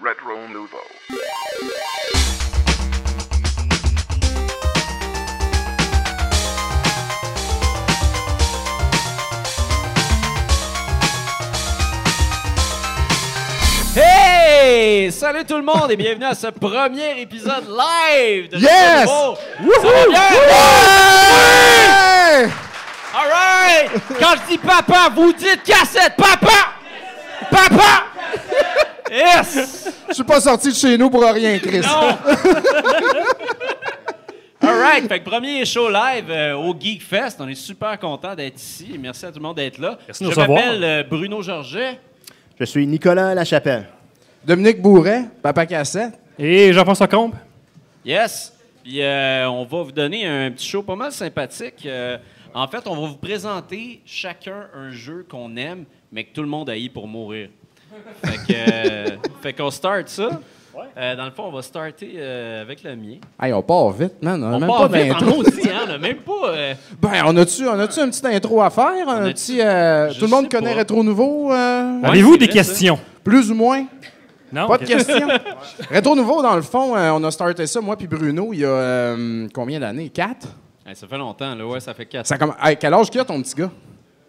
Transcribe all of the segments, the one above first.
Retro Nouveau. Hey! Salut tout le monde et bienvenue à ce premier épisode live de Yes! Retro Nouveau. Ça va bien? Hey! All right! Quand je dis papa, vous dites cassette! Papa! Papa! Yes! Je suis pas sorti de chez nous pour rien, Chris. Non! All right! Fait que premier show live euh, au Geek Fest. On est super content d'être ici. Merci à tout le monde d'être là. Merci de je recevoir. m'appelle euh, Bruno Georget. Je suis Nicolas Lachapelle. Dominique Bourret, Papa Cassette. Et Jean-François Combe. Yes. Puis euh, on va vous donner un petit show pas mal sympathique. Euh, en fait, on va vous présenter chacun un jeu qu'on aime, mais que tout le monde haït pour mourir. Fait que, euh, fait qu'on start ça. Euh, dans le fond, on va starter euh, avec le mien. Hey, on part vite, man. On a On même part pas vite en aussi, hein? On a même pas... euh, Ben, on a-tu, on a-tu une petite intro à faire? Un petit. euh, tout le monde connaît pas. Rétro Nouveau? euh, Ouais, Avez-vous des vrai, ça. questions? Plus ou moins? Non? Pas de questions. Rétro Nouveau, dans le fond, euh, on a starté ça, moi puis Bruno, il y a euh, combien d'années? Quatre? hey, ça fait longtemps, là. Ouais, ça fait 4 Ça comm- Hey, quel âge qu'il a, ton petit gars?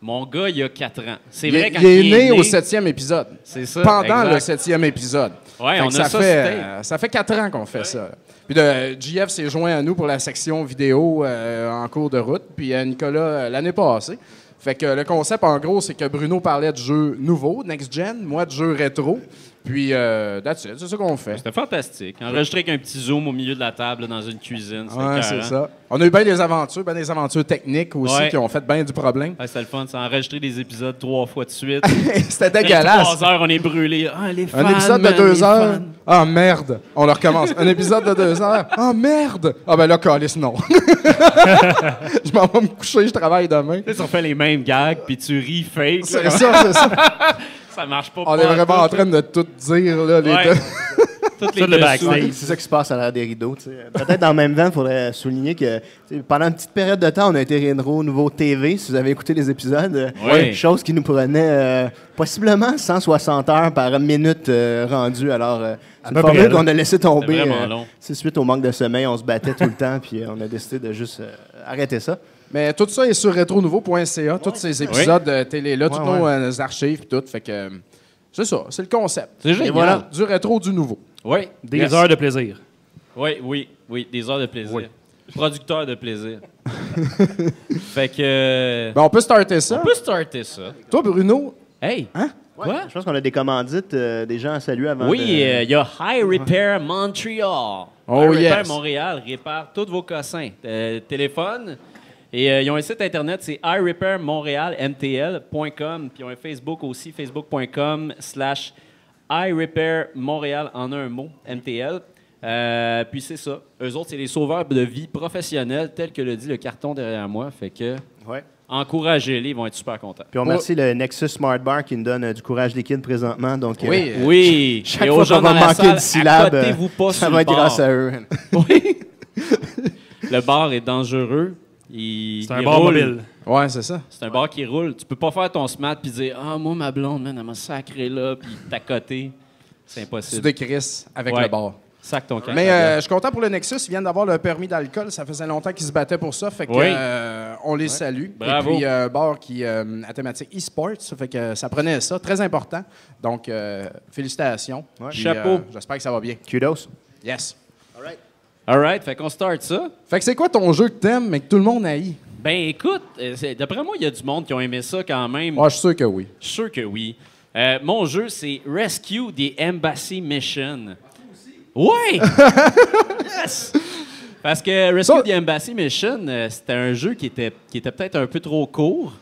Mon gars, il a 4 ans. C'est Il, vrai, quand il est né au septième épisode. C'est ça. Pendant le septième épisode. Ouais, Fait on a ça, ça fait, euh, ça fait quatre ans qu'on fait ça. Puis de, JF s'est joint à nous pour la section vidéo euh, en cours de route, puis euh, Nicolas l'année passée. Fait que le concept, en gros, c'est que Bruno parlait de jeux nouveaux, next-gen, moi de jeux rétro. Puis, euh, that's it, c'est ça qu'on fait. C'était fantastique. Enregistré avec un petit zoom au milieu de la table là, dans une cuisine. Ouais, c'est ça. On a eu bien des aventures, bien des aventures techniques aussi Ouais. qui ont fait bien du problème. Ouais, c'était le fun. A enregistré des épisodes trois fois de suite. C'était dégueulasse. Trois heures, on est brûlés. Ah, les fans, Un épisode de deux heures. Ah merde. On le recommence. Un épisode de deux heures. Ah merde. Ah ben là, Calis, non. je m'en vais me coucher, je travaille demain. Tu sais, on fait les mêmes gags, puis tu ris fake. C'est ça, c'est ça. Ça marche pas. On est vraiment tout, en train de tout dire, là, les Ouais. deux. Toutes les le. C'est ça qui se passe à l'arrière des rideaux. Peut-être dans le même vent, il faudrait souligner que pendant une petite période de temps, on a été Renro Nouveau TV, si vous avez écouté les épisodes. euh, Oui. Chose qui nous prenait euh, possiblement 160 heures par minute euh, rendue. Alors, euh, c'est une formule qu'on a laissé tomber. Euh, c'est suite au manque de sommeil, on se battait tout le temps, puis euh, on a décidé de juste euh, arrêter ça. Mais tout ça est sur retronouveau.ca, tous ces épisodes de télé-là, toutes Ouais, nos ouais. euh, archives, tout. Fait que euh, c'est ça, c'est le concept. C'est génial. Et voilà, du rétro, du nouveau. Oui. Des Yes. heures de plaisir. Oui, oui, oui. Des heures de plaisir. Producteur de plaisir. fait que. euh, Ben, on peut starter ça. on peut starter ça. Toi, Bruno, Hey! Hein? Quoi? Je pense qu'on a des commandites, euh, des gens à saluer avant Oui, de- euh, il y a High Repair Montreal. Oh, High Repair. Montréal répare tous vos cossins. Euh, téléphone. Et euh, ils ont un site internet, c'est iRepairMontréalMTL.com. Puis ils ont un Facebook aussi, facebook.com slash iRepairMontréal en un mot, MTL. Euh, puis c'est ça. Eux autres, c'est les sauveurs de vie professionnels, tel que le dit le carton derrière moi. Fait que Ouais. encouragez-les, ils vont être super contents. Puis on remercie le Nexus Smart Bar qui nous donne euh, du courage liquide présentement. Donc, euh, Oui. Oui, chaque et fois qu'on va manquer salle, une syllabe, pas ça va être bar. grâce à eux. Oui. le bar est dangereux. Il, C'est un il bar roule. mobile. ouais, c'est ça. C'est un bar qui roule. Tu peux pas faire ton smart puis dire Ah, moi, ma blonde, man, elle m'a sacré là, puis t'accoter. C'est Tu impossible. décrisses avec Ouais. le bar. Sac ton camp. Mais euh, je suis content pour le Nexus. Ils viennent d'avoir le permis d'alcool. Ça faisait longtemps qu'ils se battaient pour ça. Fait que, Oui. euh, on les salue. Bravo. Et puis, euh, bar qui euh, à thématique e-sport. Ça fait que ça prenait ça. Très important. Donc, euh, félicitations. Puis, Chapeau. euh, J'espère que ça va bien. Kudos. Yes. All right, fait qu'on start ça. Fait que c'est quoi ton jeu que t'aimes, mais que tout le monde haït? Ben écoute, euh, d'après moi, il y a du monde qui ont aimé ça quand même. Moi, je suis sûr que oui. Je suis sûr que oui. Euh, mon jeu, c'est Rescue the Embassy Mission. Oui! yes! Parce que Rescue the Embassy Mission, euh, c'était un jeu qui était, qui était peut-être un peu trop court.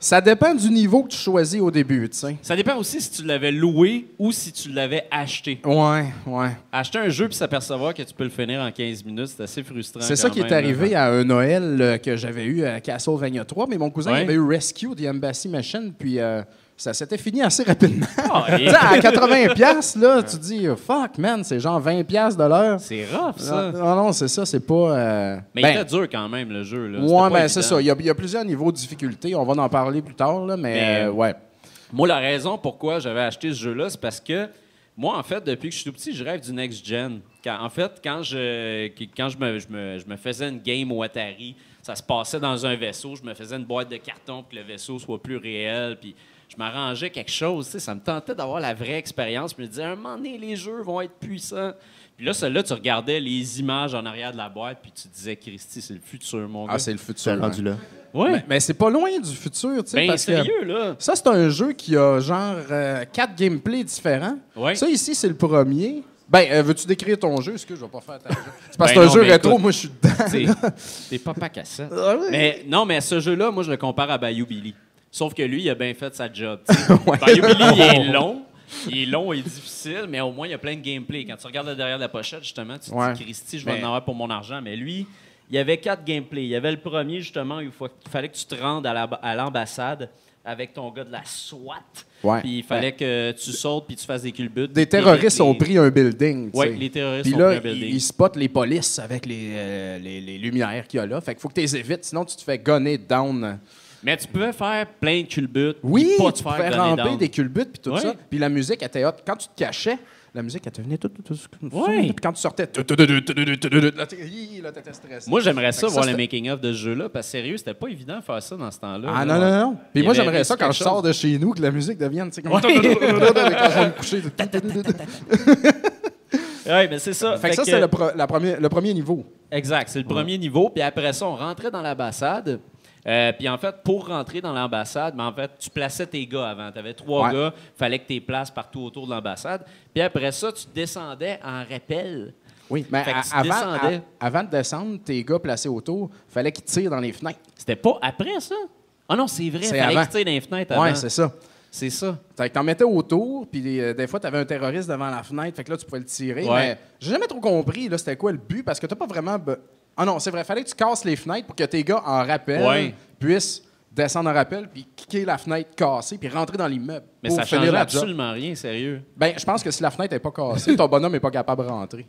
Ça dépend du niveau que tu choisis au début, tu sais. Ça dépend aussi si tu l'avais loué ou si tu l'avais acheté. Ouais, ouais. Acheter un jeu puis s'apercevoir que tu peux le finir en 15 minutes, c'est assez frustrant. C'est ça qui est arrivé là. à un Noël euh, que j'avais eu à Castlevania 3, mais mon cousin Ouais. avait eu Rescue the Embassy Machine, puis euh, ça s'était fini assez rapidement. Ah, et- sais, à 80 pièces là, tu dis fuck man, c'est genre 20 pièces de l'heure. C'est rough, ça. non, non, c'est ça, c'est pas euh, Mais ben, il était dur quand même, le jeu. Là. Ouais, ben c'est ça, il y, a, il y a plusieurs niveaux de difficulté, on va en parler plus tard là, mais, Mais- euh, ouais. Moi, la raison pourquoi j'avais acheté ce jeu-là, c'est parce que Moi, en fait, depuis que je suis tout petit, je rêve du next gen. Quand- en fait, quand je, quand je me, je, me, je me faisais une game au Atari, ça se passait dans un vaisseau, je me faisais une boîte de carton pour que le vaisseau soit plus réel, puis je m'arrangeais quelque chose. Ça me tentait d'avoir la vraie expérience. Je me disais, un moment donné, les jeux vont être puissants. Puis là, celle-là, tu regardais les images en arrière de la boîte, puis tu disais, Christy, c'est le futur, mon gars. Ah, c'est le futur. rendu là. ouais. Mais, mais c'est pas loin du futur, tu sais. ben, parce que sérieux, là. ça, c'est un jeu qui a genre euh, quatre gameplays différents. Ouais. Ça, ici, c'est le premier. Ben, euh, veux-tu décrire ton jeu? Est-ce que je vais pas faire ta jeu? C'est parce que Ben c'est un non, jeu rétro, écoute. moi, je suis dedans. T'es t'es papa cassette. Ah oui. Mais non, mais ce jeu-là, moi, je le compare à Bayou Billy. Sauf que lui, il a bien fait sa job. Ouais. Billy, il est long. Il est long et difficile, mais au moins, il y a plein de gameplay. Quand tu regardes derrière la pochette, justement, tu te Ouais. dis, Christy, je vais Mais- en avoir pour mon argent. Mais lui, il y avait quatre gameplays. Il y avait le premier, justement, où il faut- il fallait que tu te rendes à la- à l'ambassade avec ton gars de la SWAT. Ouais. Puis il fallait que tu sautes puis tu fasses des culbutes. Des terroristes les- ont pris un building. Oui, les terroristes Puis ont là, pris un ils, building. ils spotent les polices avec les, euh, les, les lumières qu'il y a là. Fait qu'il faut que tu les évites, sinon tu te fais gonner down. Mais tu pouvais faire plein de culbutes. Oui, pas tu pouvais ramper des culbutes puis tout oui. ça. Puis la musique était haute. Quand tu te cachais, la musique, elle te venait. Tout, tout, tout, oui. Puis quand tu sortais, là, t'étais stressé. Moi, j'aimerais ça, ça voir le making-of de ce jeu-là, parce que sérieux, c'était pas évident de faire ça dans ce temps-là. Ah non, non, non. Puis moi, j'aimerais ça quand je sors de chez nous, que la musique devienne. Oui. quand je vais me coucher. Oui, mais c'est ça. Fait, que ça, c'est le, le, premier, niveau. Exact, c'est le premier niveau. Puis après ça, on rentrait dans l'ambassade. Euh, puis en fait, pour rentrer dans l'ambassade, ben, en fait, tu plaçais tes gars avant. Tu avais trois Ouais. gars, fallait que tu les places partout autour de l'ambassade. Puis après ça, tu descendais en rappel. Oui, mais à- avant, à- avant de descendre, tes gars placés autour, fallait qu'ils tirent dans les fenêtres. C'était pas après ça? Ah non, c'est vrai, C'est fallait tu tires dans les fenêtres Oui, avant. c'est ça. c'est ça. Fait que t'en mettais autour, puis euh, des fois, t'avais un terroriste devant la fenêtre, fait que là, tu pouvais le tirer. Ouais. Mais j'ai jamais trop compris, là, c'était quoi le but, parce que t'as pas vraiment. be- Ah non, c'est vrai, fallait que tu casses les fenêtres pour que tes gars, en rappel, Ouais. puissent descendre en rappel, puis kicker la fenêtre cassée, puis rentrer dans l'immeuble. Mais pour ça job. absolument rien, sérieux. Ben, je pense que si la fenêtre n'est pas cassée, ton bonhomme n'est pas capable de rentrer.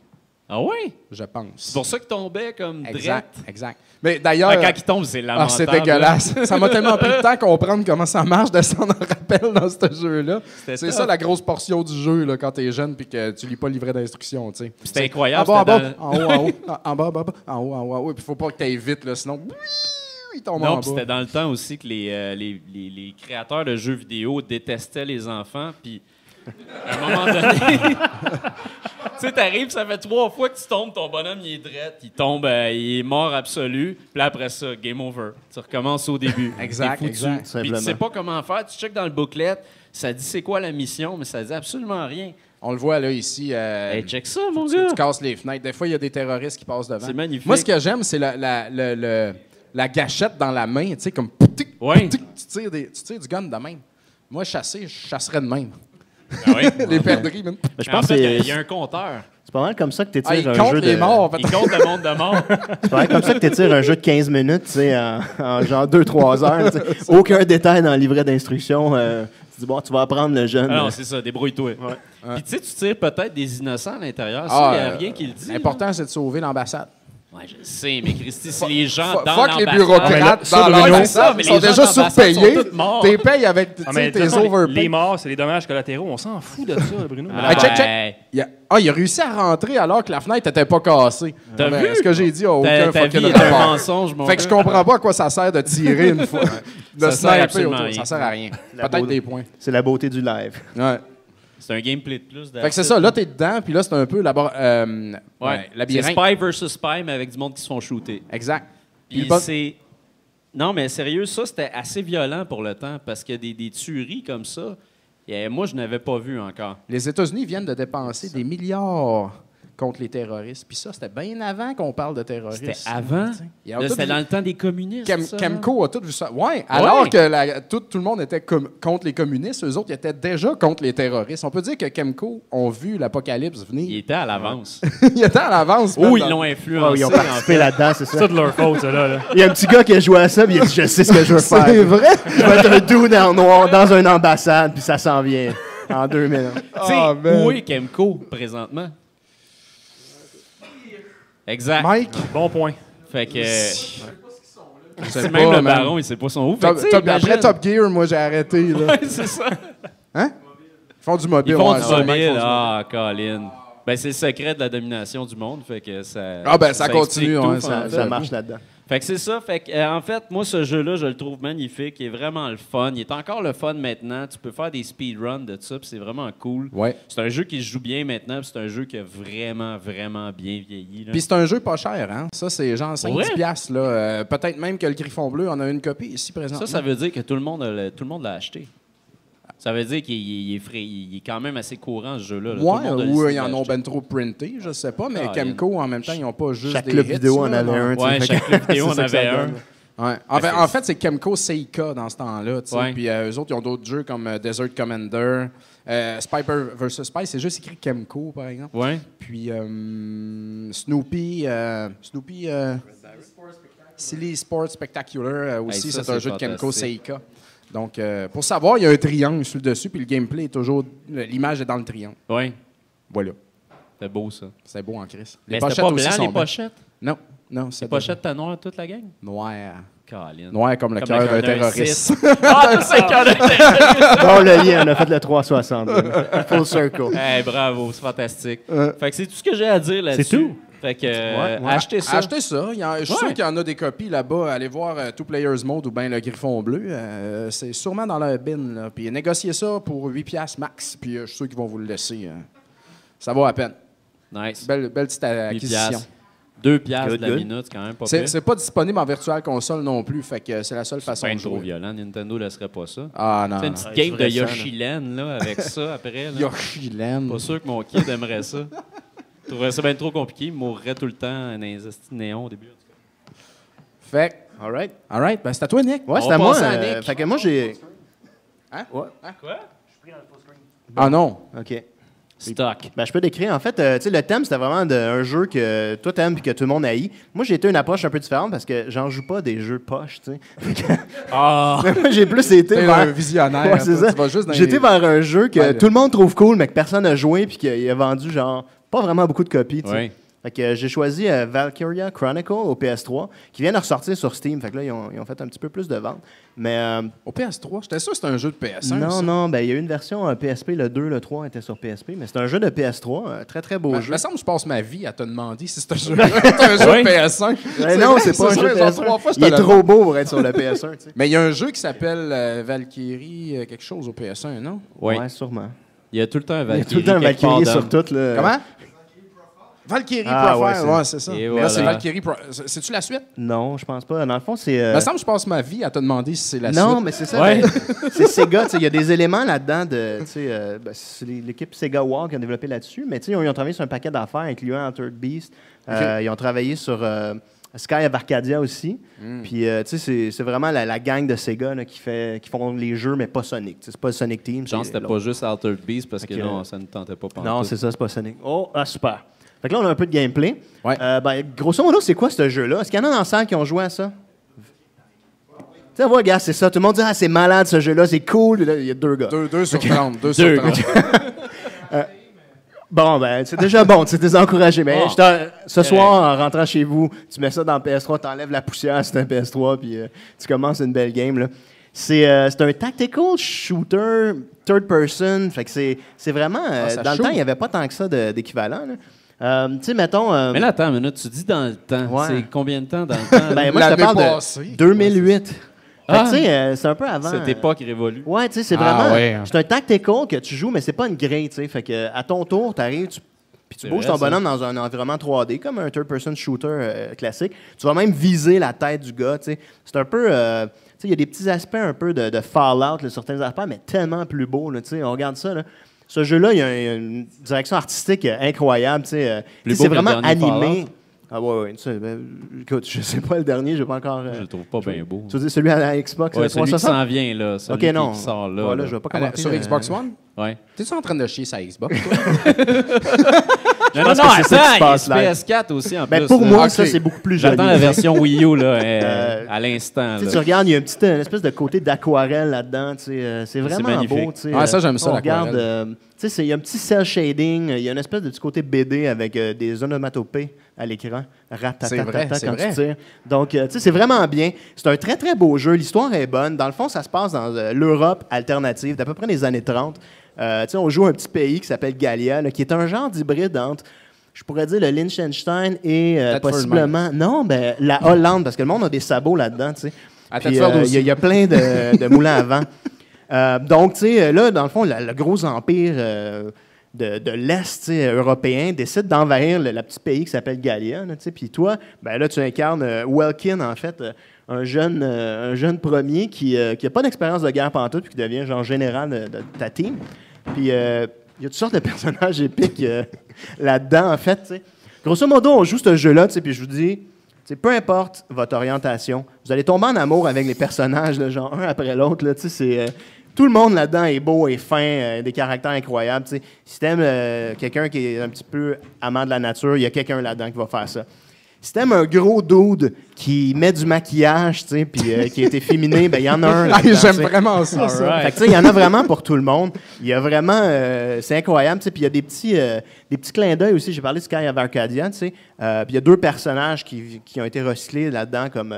Ah oui? Je pense. C'est pour ça qu'il tombait comme Exact, drette. exact. Mais d'ailleurs. Ah, quand il tombe, c'est Ah, lamentable. c'est dégueulasse. ça m'a tellement pris le temps à comprendre comment ça marche descendre en rappel dans ce jeu-là. C'est ça la grosse portion du jeu là, quand t'es jeune puis que tu lis pas le livret d'instruction. C'était C'est incroyable, En bas, en bas, en haut, en haut, en bas, en bas, en haut, en haut, en haut. Puis faut pas que t'ailles vite, là, sinon il tombe en Non, c'était dans le temps aussi que les, euh, les, les- les créateurs de jeux vidéo détestaient les enfants. Puis, à un moment donné, tu sais, t'arrives, ça fait trois fois que tu tombes, ton bonhomme, il est drette, il tombe, euh, il est mort absolu. Puis là, après ça, game over. Tu recommences au début. Exact, foutu. exact. Puis tu sais pas comment faire. Tu checkes dans le booklet, ça dit c'est quoi la mission, mais ça dit absolument rien. On le voit là ici. euh, Hey, check ça, mon tu, gars. tu casses les fenêtres. Des fois, il y a des terroristes qui passent devant. C'est magnifique. Moi, ce que j'aime, c'est la, gâchette dans la main, tu sais, comme Ouais. tu, tires des- tu tires du gun de même. Moi, chasser, je chasserais de même. Ah oui? les perdrix, man. Mais je En pense fait, que il y a- y, un compteur. c'est pas mal comme ça que tu Ah, il un compte jeu les de... morts. Il compte le monde de mort. C'est pas mal comme ça que tu étires un jeu de 15 minutes, tu sais, en, en genre 2-3 heures. Aucun détail dans le livret d'instruction. euh, tu dis, bon, tu vas apprendre le jeune. Ah non, euh, c'est ça, débrouille-toi. Puis tu sais, tu tires peut-être des innocents à l'intérieur. Ça, Ah, il n'y a euh, rien qui le dit. L'important, c'est de sauver l'ambassade. Ouais, je sais, mais Christy, si les gens Fuck dans fuck les bureaucrates dans l'ambassade. Ils sont les gens déjà surpayés. T'es payes avec tes façon, les, morts, c'est les dommages collatéraux. On s'en fout de ça, Bruno. Ah, Hey, check, check. ben, Il a- Ah, il a réussi à rentrer alors que la fenêtre n'était pas cassée. T'as vu? Ce que j'ai dit a aucun fucking est un rapport. mensonge, mon Fait que je comprends pas à quoi ça sert de tirer une fois. De Ça sert sniper. Ça sert à rien. La Peut-être beauté. des points. C'est la beauté du live. Ouais. C'est un gameplay de plus. Fait que c'est ça. Là, t'es dedans, puis là, c'est un peu labor- euh, ouais, Ouais. C'est. Spy versus Spy, mais avec du monde qui se font shooter. Exact. Puis bon- c'est. Non, mais sérieux, ça, c'était assez violent pour le temps parce que des, des tueries comme ça, et moi, je n'avais pas vu encore. Les États-Unis viennent de dépenser des milliards contre les terroristes. Puis ça, c'était bien avant qu'on parle de terroristes. C'était avant? Ils C'était vu- dans le temps des communistes. Ça, Chemco a tout vu ça. Ouais, alors Ouais. que la- tout, tout le monde était com- contre les communistes, eux autres, ils étaient déjà contre les terroristes. On peut dire que Chemco ont vu l'apocalypse Il venir. était à l'avance. ils étaient à l'avance. Oh, ils l'ont influencé. ils ont participé là-dedans, c'est C'est ça. de leur faute, ça, là. là. Il y a un petit gars qui a joué à ça, puis il a dit Je sais ce que je veux faire. C'est vrai? Je vais être un dude en noir dans une ambassade, puis ça s'en vient en deux minutes. Tu sais, Ah, man. où est Chemco présentement? Exact. Mike? Bon point. Fait que. Je sais C'est pas, même le man. baron, il sait pas son où. Top- Top- après Top Gear, moi, j'ai arrêté. Là. Ouais, c'est ça. Hein? Ils font du mobile. Ils font ouais, du mobile. Ah, Colin. Ben, c'est le secret de la domination du monde. Fait que ça, Ah, ben, ça continue, explique ouais, tout, ça- en Ça, ça marche là-dedans. Fait que c'est ça. Fait que, euh, en fait, moi, ce jeu-là, je le trouve magnifique. Il est vraiment le fun. Il est encore le fun maintenant. Tu peux faire des speedruns de ça, puis c'est vraiment cool. Ouais. C'est un jeu qui se joue bien maintenant, puis c'est un jeu qui a vraiment, vraiment bien vieilli. Puis c'est un jeu pas cher, hein? Ça, c'est genre 5-10 Ouais. piastres, là. Euh, Peut-être même que le Griffon Bleu en a une copie ici présent. Ça, ça veut dire que tout le monde a le- tout le monde l'a acheté. Ça veut dire qu'il il est, frais, il est quand même assez courant, ce jeu-là. là. Ouais, ou ils en ont ben trop printé, je sais pas, mais Ah, Kemco, en même temps, ils n'ont pas juste Chaque des club hits, vidéo en avait un. tu sais, Ouais, chaque que- club vidéo en avait un. Ouais. En, fait, c'est- en fait, c'est Kemco Seika dans ce temps-là. Ouais. Puis euh, eux autres, ils ont d'autres jeux comme euh, Desert Commander, euh, Spiper vs. Spy. C'est juste écrit Kemco, par exemple. Ouais. Puis euh, Snoopy. euh, Snoopy. euh, Silly Sports Spectacular euh, aussi, Hey, c'est un jeu de Kemco. Seika. Donc, euh, pour savoir, il y a un triangle sur le dessus, puis le gameplay est toujours. L'image est dans le triangle. Ouais. Voilà. C'est beau, ça. C'est beau en crise. Mais c'était pas aussi blanc, sont les pochettes? Non, non, c'est Les pochettes étaient noires, toute la gang? Noir. Noir comme le cœur d'un d'un terroriste. Ah, c'est cœur de terroriste! Bon, le lien, on a fait le 360. là. Full circle. Hey, bravo, c'est fantastique. Fait que c'est tout ce que j'ai à dire là-dessus. C'est tout? Fait que, euh, Ouais, ouais. achetez ça. Achetez ça. Il y en- je suis Ouais. sûr qu'il y en a des copies là-bas. Allez voir euh, Two Players Mode ou bien le Griffon Bleu. Euh, c'est sûrement dans leur bin. Là. Puis négociez ça pour 8 piastres max. Puis euh, je suis sûr qu'ils vont vous le laisser. euh. ça vaut à peine. Nice. Belle, belle petite acquisition. piastres. Deux piastres Good, de la good. minute, c'est quand même pas C'est c'est pas disponible en virtual console non plus. Fait que c'est la seule façon pas de trop jouer. violent. Nintendo ne laisserait pas ça. Ah non. C'est une petite Ouais, game de ça, là. Avec ça après. Là. Yoshiland. Pas sûr que mon kid aimerait ça. Je trouverais ça bien trop compliqué. Il mourrait tout le temps dans les néons au début. Fait que, All right. all right. Ben, c'est à toi, Nick. Ouais, c'est à moi. à euh, Nick. fait que moi, j'ai. Hein? Ouais. Quoi? Ah non. OK. Stock. Ben, je peux décrire. En fait, euh, tu sais, le thème, c'était vraiment de- un jeu que toi t'aimes et que tout le monde haït. Moi, j'ai été une approche un peu différente parce que j'en joue pas des jeux poches, tu sais. Ah! Moi, j'ai plus été vers... un visionnaire. Ouais, c'est ça. Dans les- vers un jeu que Ouais, tout le monde trouve cool, mais que personne n'a joué puis qu'il a vendu, genre, pas vraiment beaucoup de copies, tu sais. Oui. Fait que euh, j'ai choisi euh, Valkyria Chronicle au PS3, qui vient de ressortir sur Steam. Fait que là, ils ont, ils ont fait un petit peu plus de ventes. Mais euh, Au PS3, j'étais sûr que c'était un jeu de PS1. non, ça. non, ben il y a eu une version euh, PSP, le 2, le 3 était sur PSP, mais c'est un jeu de PS3, un très très beau Ben, jeu. Il me semble que je passe ma vie à te demander si c'est un jeu, c'est un jeu Oui. PS1. Mais non, c'est pas un jeu genre PS1. trois fois, je Il te est le trop beau pour être sur le PS1, tu sais. Mais il y a un jeu qui s'appelle euh, Valkyrie, euh, quelque chose au PS1, non? Oui. Ouais, sûrement. Il y a tout le temps un Il y a Valkyrie. tout le temps un Valkyrie sur tout. Là. Comment? Valkyrie Ah, Profile, ouais, c'est- ouais, c'est ça. Et Mais voilà. Là, c'est Valkyrie Pro- c'est- C'est-tu la suite? Non, je pense pas. Dans le fond, c'est. euh, Il me semble que je passe ma vie à te demander si c'est la Non, suite. mais c'est ça. Ouais. ben, c'est Sega. tu sais, Il y a des éléments là-dedans de. tu sais, euh, ben, c'est l'équipe Sega War qui a développé là-dessus. Mais tu sais, ils ont, ils ont travaillé sur un paquet d'affaires, incluant Altered Beast. Euh, Ils ont travaillé sur euh, Sky of Arcadia aussi. Hmm. Puis, euh, tu sais, c'est- c'est vraiment la, la gang de Sega là, qui, fait, qui font les jeux, mais pas Sonic. Tu sais, C'est pas Sonic Team. Genre, c'est c'était pas juste Altered Beast parce que non, ça ne tentait pas. Non, c'est ça, c'est pas Sonic. Oh, ah, super. Fait que là, on a un peu de gameplay. Ouais. Euh, ben, grosso modo, c'est quoi ce jeu-là? Est-ce qu'il y en a dans la salle qui ont joué à ça? Tu sais, ouais, gars, c'est ça. Tout le monde dit, ah, c'est malade ce jeu-là, c'est cool. Là, Il y a deux gars. Deux, deux sur 30. Deux, Deux. sur 30. Bon, ben, c'est déjà bon, tu es désencouragé. Mais Bon. je t'en- ce soir, en rentrant chez vous, tu mets ça dans le PS3, tu enlèves la poussière sur un PS3, puis euh, tu commences une belle game. là. C'est euh, c'est un tactical shooter, third person. Fait que c'est c'est vraiment. euh, Ah, ça dans le temps, il n'y avait pas tant que ça d'équivalent. Euh, tu sais, mettons. euh, Mais là, attends une minute. Tu dis dans le temps. Ouais. C'est combien de temps dans le temps? ben, moi, je te parle passée. de 2008. Ah. tu sais, euh, c'est un peu avant. Cette euh, époque révolue. Ouais, tu sais, c'est Ah, vraiment. ouais. C'est un tactical que tu joues, mais c'est pas une grille, tu sais. Fait que à ton tour, tu arrives, tu, puis tu C'est bouges vrai, ton ça. bonhomme dans un environnement 3D, comme un third-person shooter euh, classique. Tu vas même viser la tête du gars, tu sais. C'est un peu. euh, tu sais, il y a des petits aspects un peu de, de Fallout, là, certains aspects, mais tellement plus beau, là, tu sais. On regarde ça, là. Ce jeu-là, il y a une direction artistique euh, incroyable, tu sais. euh, Plus tu sais, beau c'est que le vraiment dernier animé. Fallout? Ah ouais, ouais. tu sais, ben, écoute, je sais pas le dernier, j'ai pas encore. euh, Je le trouve pas bien beau. tu veux dire celui à la Xbox Ouais, euh, celui qui 360? s'en vient, là. Celui Ok, qui- non. qui sort là. Voilà, là. je vais pas À la- commenter. sur le- Xbox One? Ouais. T'es-tu en train de chier sa Xbox, toi? Non, non, non, que c'est ça qui se attends, passe il y a live. PS4 aussi en Ben, plus. pour là. moi, ça, c'est beaucoup plus joli. J'attends la version Wii U, là, euh, Euh, à l'instant. Tu sais, là. tu regardes, il y a un petit, une espèce de côté d'aquarelle là-dedans. tu sais, euh, c'est vraiment beau. tu sais, Ouais, ça, euh, j'aime ça, On regarde, l'aquarelle. Sais, il y a un petit cel shading, il y a une espèce de petit côté BD avec euh, des onomatopées à l'écran. Ratatatata c'est quand vrai. tu tires. Donc, euh, tu sais, c'est vraiment bien. C'est un très, très beau jeu. L'histoire est bonne. Dans le fond, ça se passe dans euh, l'Europe alternative d'à peu près les années 30. Euh, tu sais, on joue un petit pays qui s'appelle Gallia, là, qui est un genre d'hybride entre, je pourrais dire, le Liechtenstein et euh, possiblement... Non, ben, la Hollande, parce que le monde a des sabots là-dedans, tu sais. Euh, y, il y a plein de, de moulins à vent. Euh, donc, tu sais, là, dans le fond, le gros empire euh, de, l'Est européen décide d'envahir le, petit pays qui s'appelle Gallia. Puis toi, ben là, tu incarnes euh, Welkin, en fait, euh, un, jeune, euh, un jeune premier qui n'a pas d'expérience de guerre pantoute puis qui devient genre général de, ta team. Puis euh, il y a toutes sortes de personnages épiques euh, là-dedans, en fait. Grosso modo, on joue ce jeu-là, puis je vous dis, peu importe votre orientation, vous allez tomber en amour avec les personnages, là, genre un après l'autre. là, tu sais, c'est, euh, tout le monde là-dedans est beau et fin, euh, des caractères incroyables. tu sais. Si t'aimes euh, quelqu'un qui est un petit peu amant de la nature, il y a quelqu'un là-dedans qui va faire ça. Si t'aimes un gros dude qui met du maquillage, tu sais, puis euh, qui est efféminé, ben il y en a un J'aime vraiment ça. Fait que, sais, il y en a vraiment pour tout le monde. Il y a vraiment. euh, c'est incroyable. tu sais, Puis il y a des petits, euh, des petits clins d'œil aussi. J'ai parlé de Sky of Arcadia. tu sais. Euh, puis il y a deux personnages qui, qui ont été recyclés là-dedans, comme.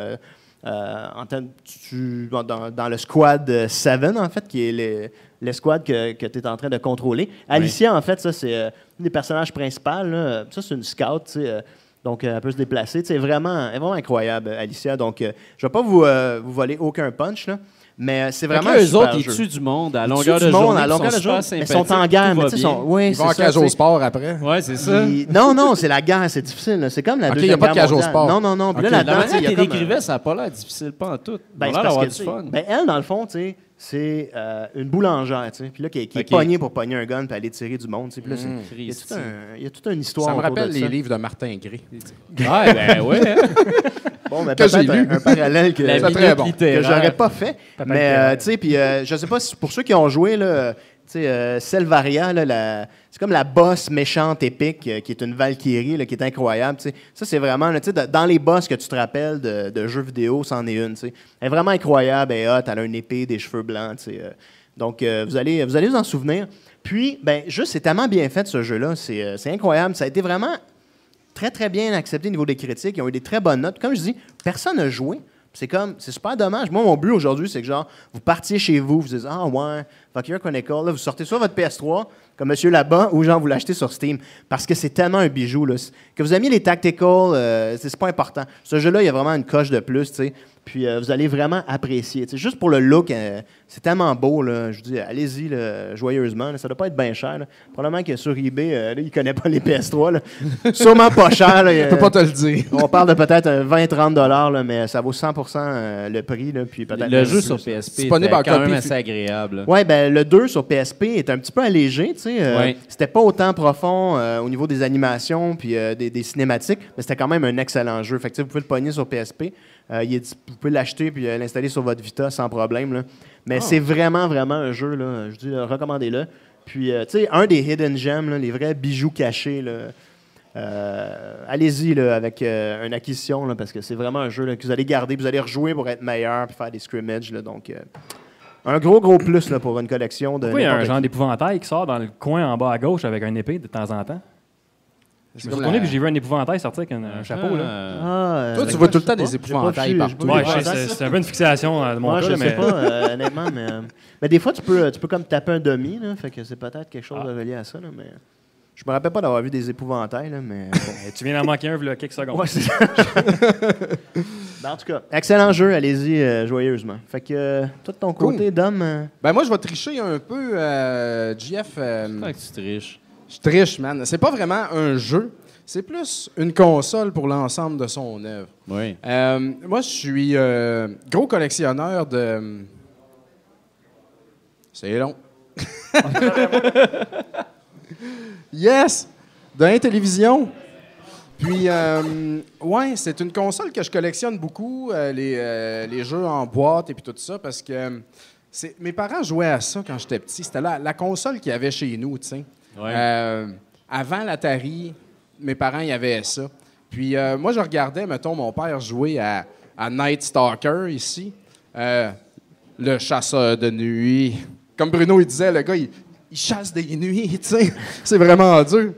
Euh, euh, en tu- dans, dans le squad 7, en fait, qui est le, le squad que, que tu es en train de contrôler. Alicia, en fait, ça, c'est euh, des personnages principales. là. Ça, c'est une scout. tu sais, euh, donc, euh, elle peut se déplacer. C'est vraiment, vraiment incroyable, Alicia. Donc, euh, je ne vais pas vous, euh, vous voler aucun punch, là, mais euh, c'est Fait que vraiment là, un eux autres, ils tuent du monde à longueur de du monde journée. à ils longueur sont de journée. ils sont en guerre, mais va tu sais, ils sont- oui, Ils vont en cage au sport après. Ouais, c'est ça. Non, non, c'est la guerre, c'est difficile. C'est comme la Ok, deuxième y a pas de guerre cage au sport. Non, non, non. Puis là. La manière il qu'elle comme, décrivait, ça n'a pas l'air difficile, pas en tout. ben, c'est parce que, du fun. ben, elle, dans le fond, tu sais, c'est euh, une boulangère, tu sais. Puis là, qui, est pognée pour pogner un gun puis aller tirer du monde, tu sais. Puis là, c'est- il y a un- il y a toute une histoire Ça me rappelle les ça. livres de Martin Gray. Ouais, ben ouais. hein. Bon, mais peut-être un, un parallèle que, bon. que j'aurais pas fait. Papa mais, euh, tu sais, puis euh, je sais pas si pour ceux qui ont joué, là, euh, Selvaria, c'est comme la boss méchante épique euh, qui est une Valkyrie, qui est incroyable. Ça, c'est vraiment, dans les boss que tu te rappelles de, jeux vidéo, c'en est une. Elle est vraiment incroyable, elle a une épée, des cheveux blancs, euh. donc, vous, allez, vous en souvenir. Puis, ben, juste, c'est tellement bien fait, ce jeu-là. C'est c'est incroyable. Ça a été vraiment très, très bien accepté au niveau des critiques. Ils ont eu des très bonnes notes. Comme je dis, personne n'a joué. C'est comme, c'est super dommage. Moi, mon but aujourd'hui, c'est que genre, vous partiez chez vous, vous dites, ah ouais, Valkyrie Chronicle, là, vous sortez soit votre PS3, comme monsieur là-bas, ou genre, vous l'achetez sur Steam. Parce que c'est tellement un bijou. Que vous aimiez les tactical, euh, c'est pas important. Ce jeu-là, il y a vraiment une coche de plus, tu sais. Puis euh, vous allez vraiment apprécier. tu sais. Juste pour le look, euh, c'est tellement beau, là. Je vous dis, allez-y, là, joyeusement. là. Ça doit pas être bien cher, là. Probablement que sur eBay, euh, là, il connaît pas les PS3, là. Sûrement pas cher, là. Je peux pas te le dire. On parle de peut-être euh, 20-30 dollars, là, mais ça vaut 100% euh, le prix. Là, puis peut-être Le jeu plus, sur. PSP en quand copie même assez agréable. Ouais, ben, le 2 sur PSP est un petit peu allégé. tu sais, euh, Ouais. C'était pas autant profond euh, au niveau des animations puis euh, des, des cinématiques, mais c'était quand même un excellent jeu. Fait que, tu sais, vous pouvez le pogner sur PSP. Euh, il est vous pouvez l'acheter puis euh, l'installer sur votre Vita sans problème. là. Mais c'est vraiment, vraiment un jeu. Là, je dis, euh, recommandez-le. Puis, euh, tu sais, un des hidden gems, là, les vrais bijoux cachés. Là, euh, allez-y là, avec euh, une acquisition là, parce que c'est vraiment un jeu là, que vous allez garder, vous allez rejouer pour être meilleur puis faire des scrimmages. Donc, un gros, gros plus là, pour une collection de. Pourquoi il y a un genre d'épouvantail qui sort dans le coin en bas à gauche avec un épée de temps en temps? Je me suis la- puis j'ai vu un épouvantail sortir avec un, un chapeau. Là. Euh, Ah, euh, Toi, tu vois tout le temps des épouvantails partout. Ouais, c'est un peu une fixation euh, de mon Ouais, cas, je là, sais mais pas, euh, honnêtement, mais, euh, mais des fois, tu peux, tu peux comme taper un demi, là, fait que c'est peut-être quelque chose Ah. de relié à ça, là, mais je me rappelle pas d'avoir vu des épouvantails, là, mais bon. Eh, tu viens d'en manquer un, il y a quelques secondes. Ouais, c'est ça. Ben, en tout cas, excellent jeu, allez-y euh, joyeusement. Fait que, euh, toi de ton Cool. côté, Dom, euh, Ben moi, je vais tricher un peu, euh, GF. euh, que tu triches. Je triche, man. C'est pas vraiment un jeu. C'est plus une console pour l'ensemble de son œuvre. Oui. Euh, moi, je suis euh, gros collectionneur de. C'est long. yes! De télévision. Puis, euh, ouais, c'est une console que je collectionne beaucoup, euh, les, euh, les jeux en boîte et puis tout ça, parce que mes parents jouaient à ça quand j'étais petit. C'était la, la console qu'il y avait chez nous, tu sais. Ouais. Euh, avant l'Atari, mes parents, y avait ça. Puis euh, moi, je regardais, mettons, mon père jouer à, à Night Stalker ici, Euh, le chasseur de nuit. Comme Bruno, il disait, le gars, il, ils chassent des nuits, tu sais. C'est vraiment dur.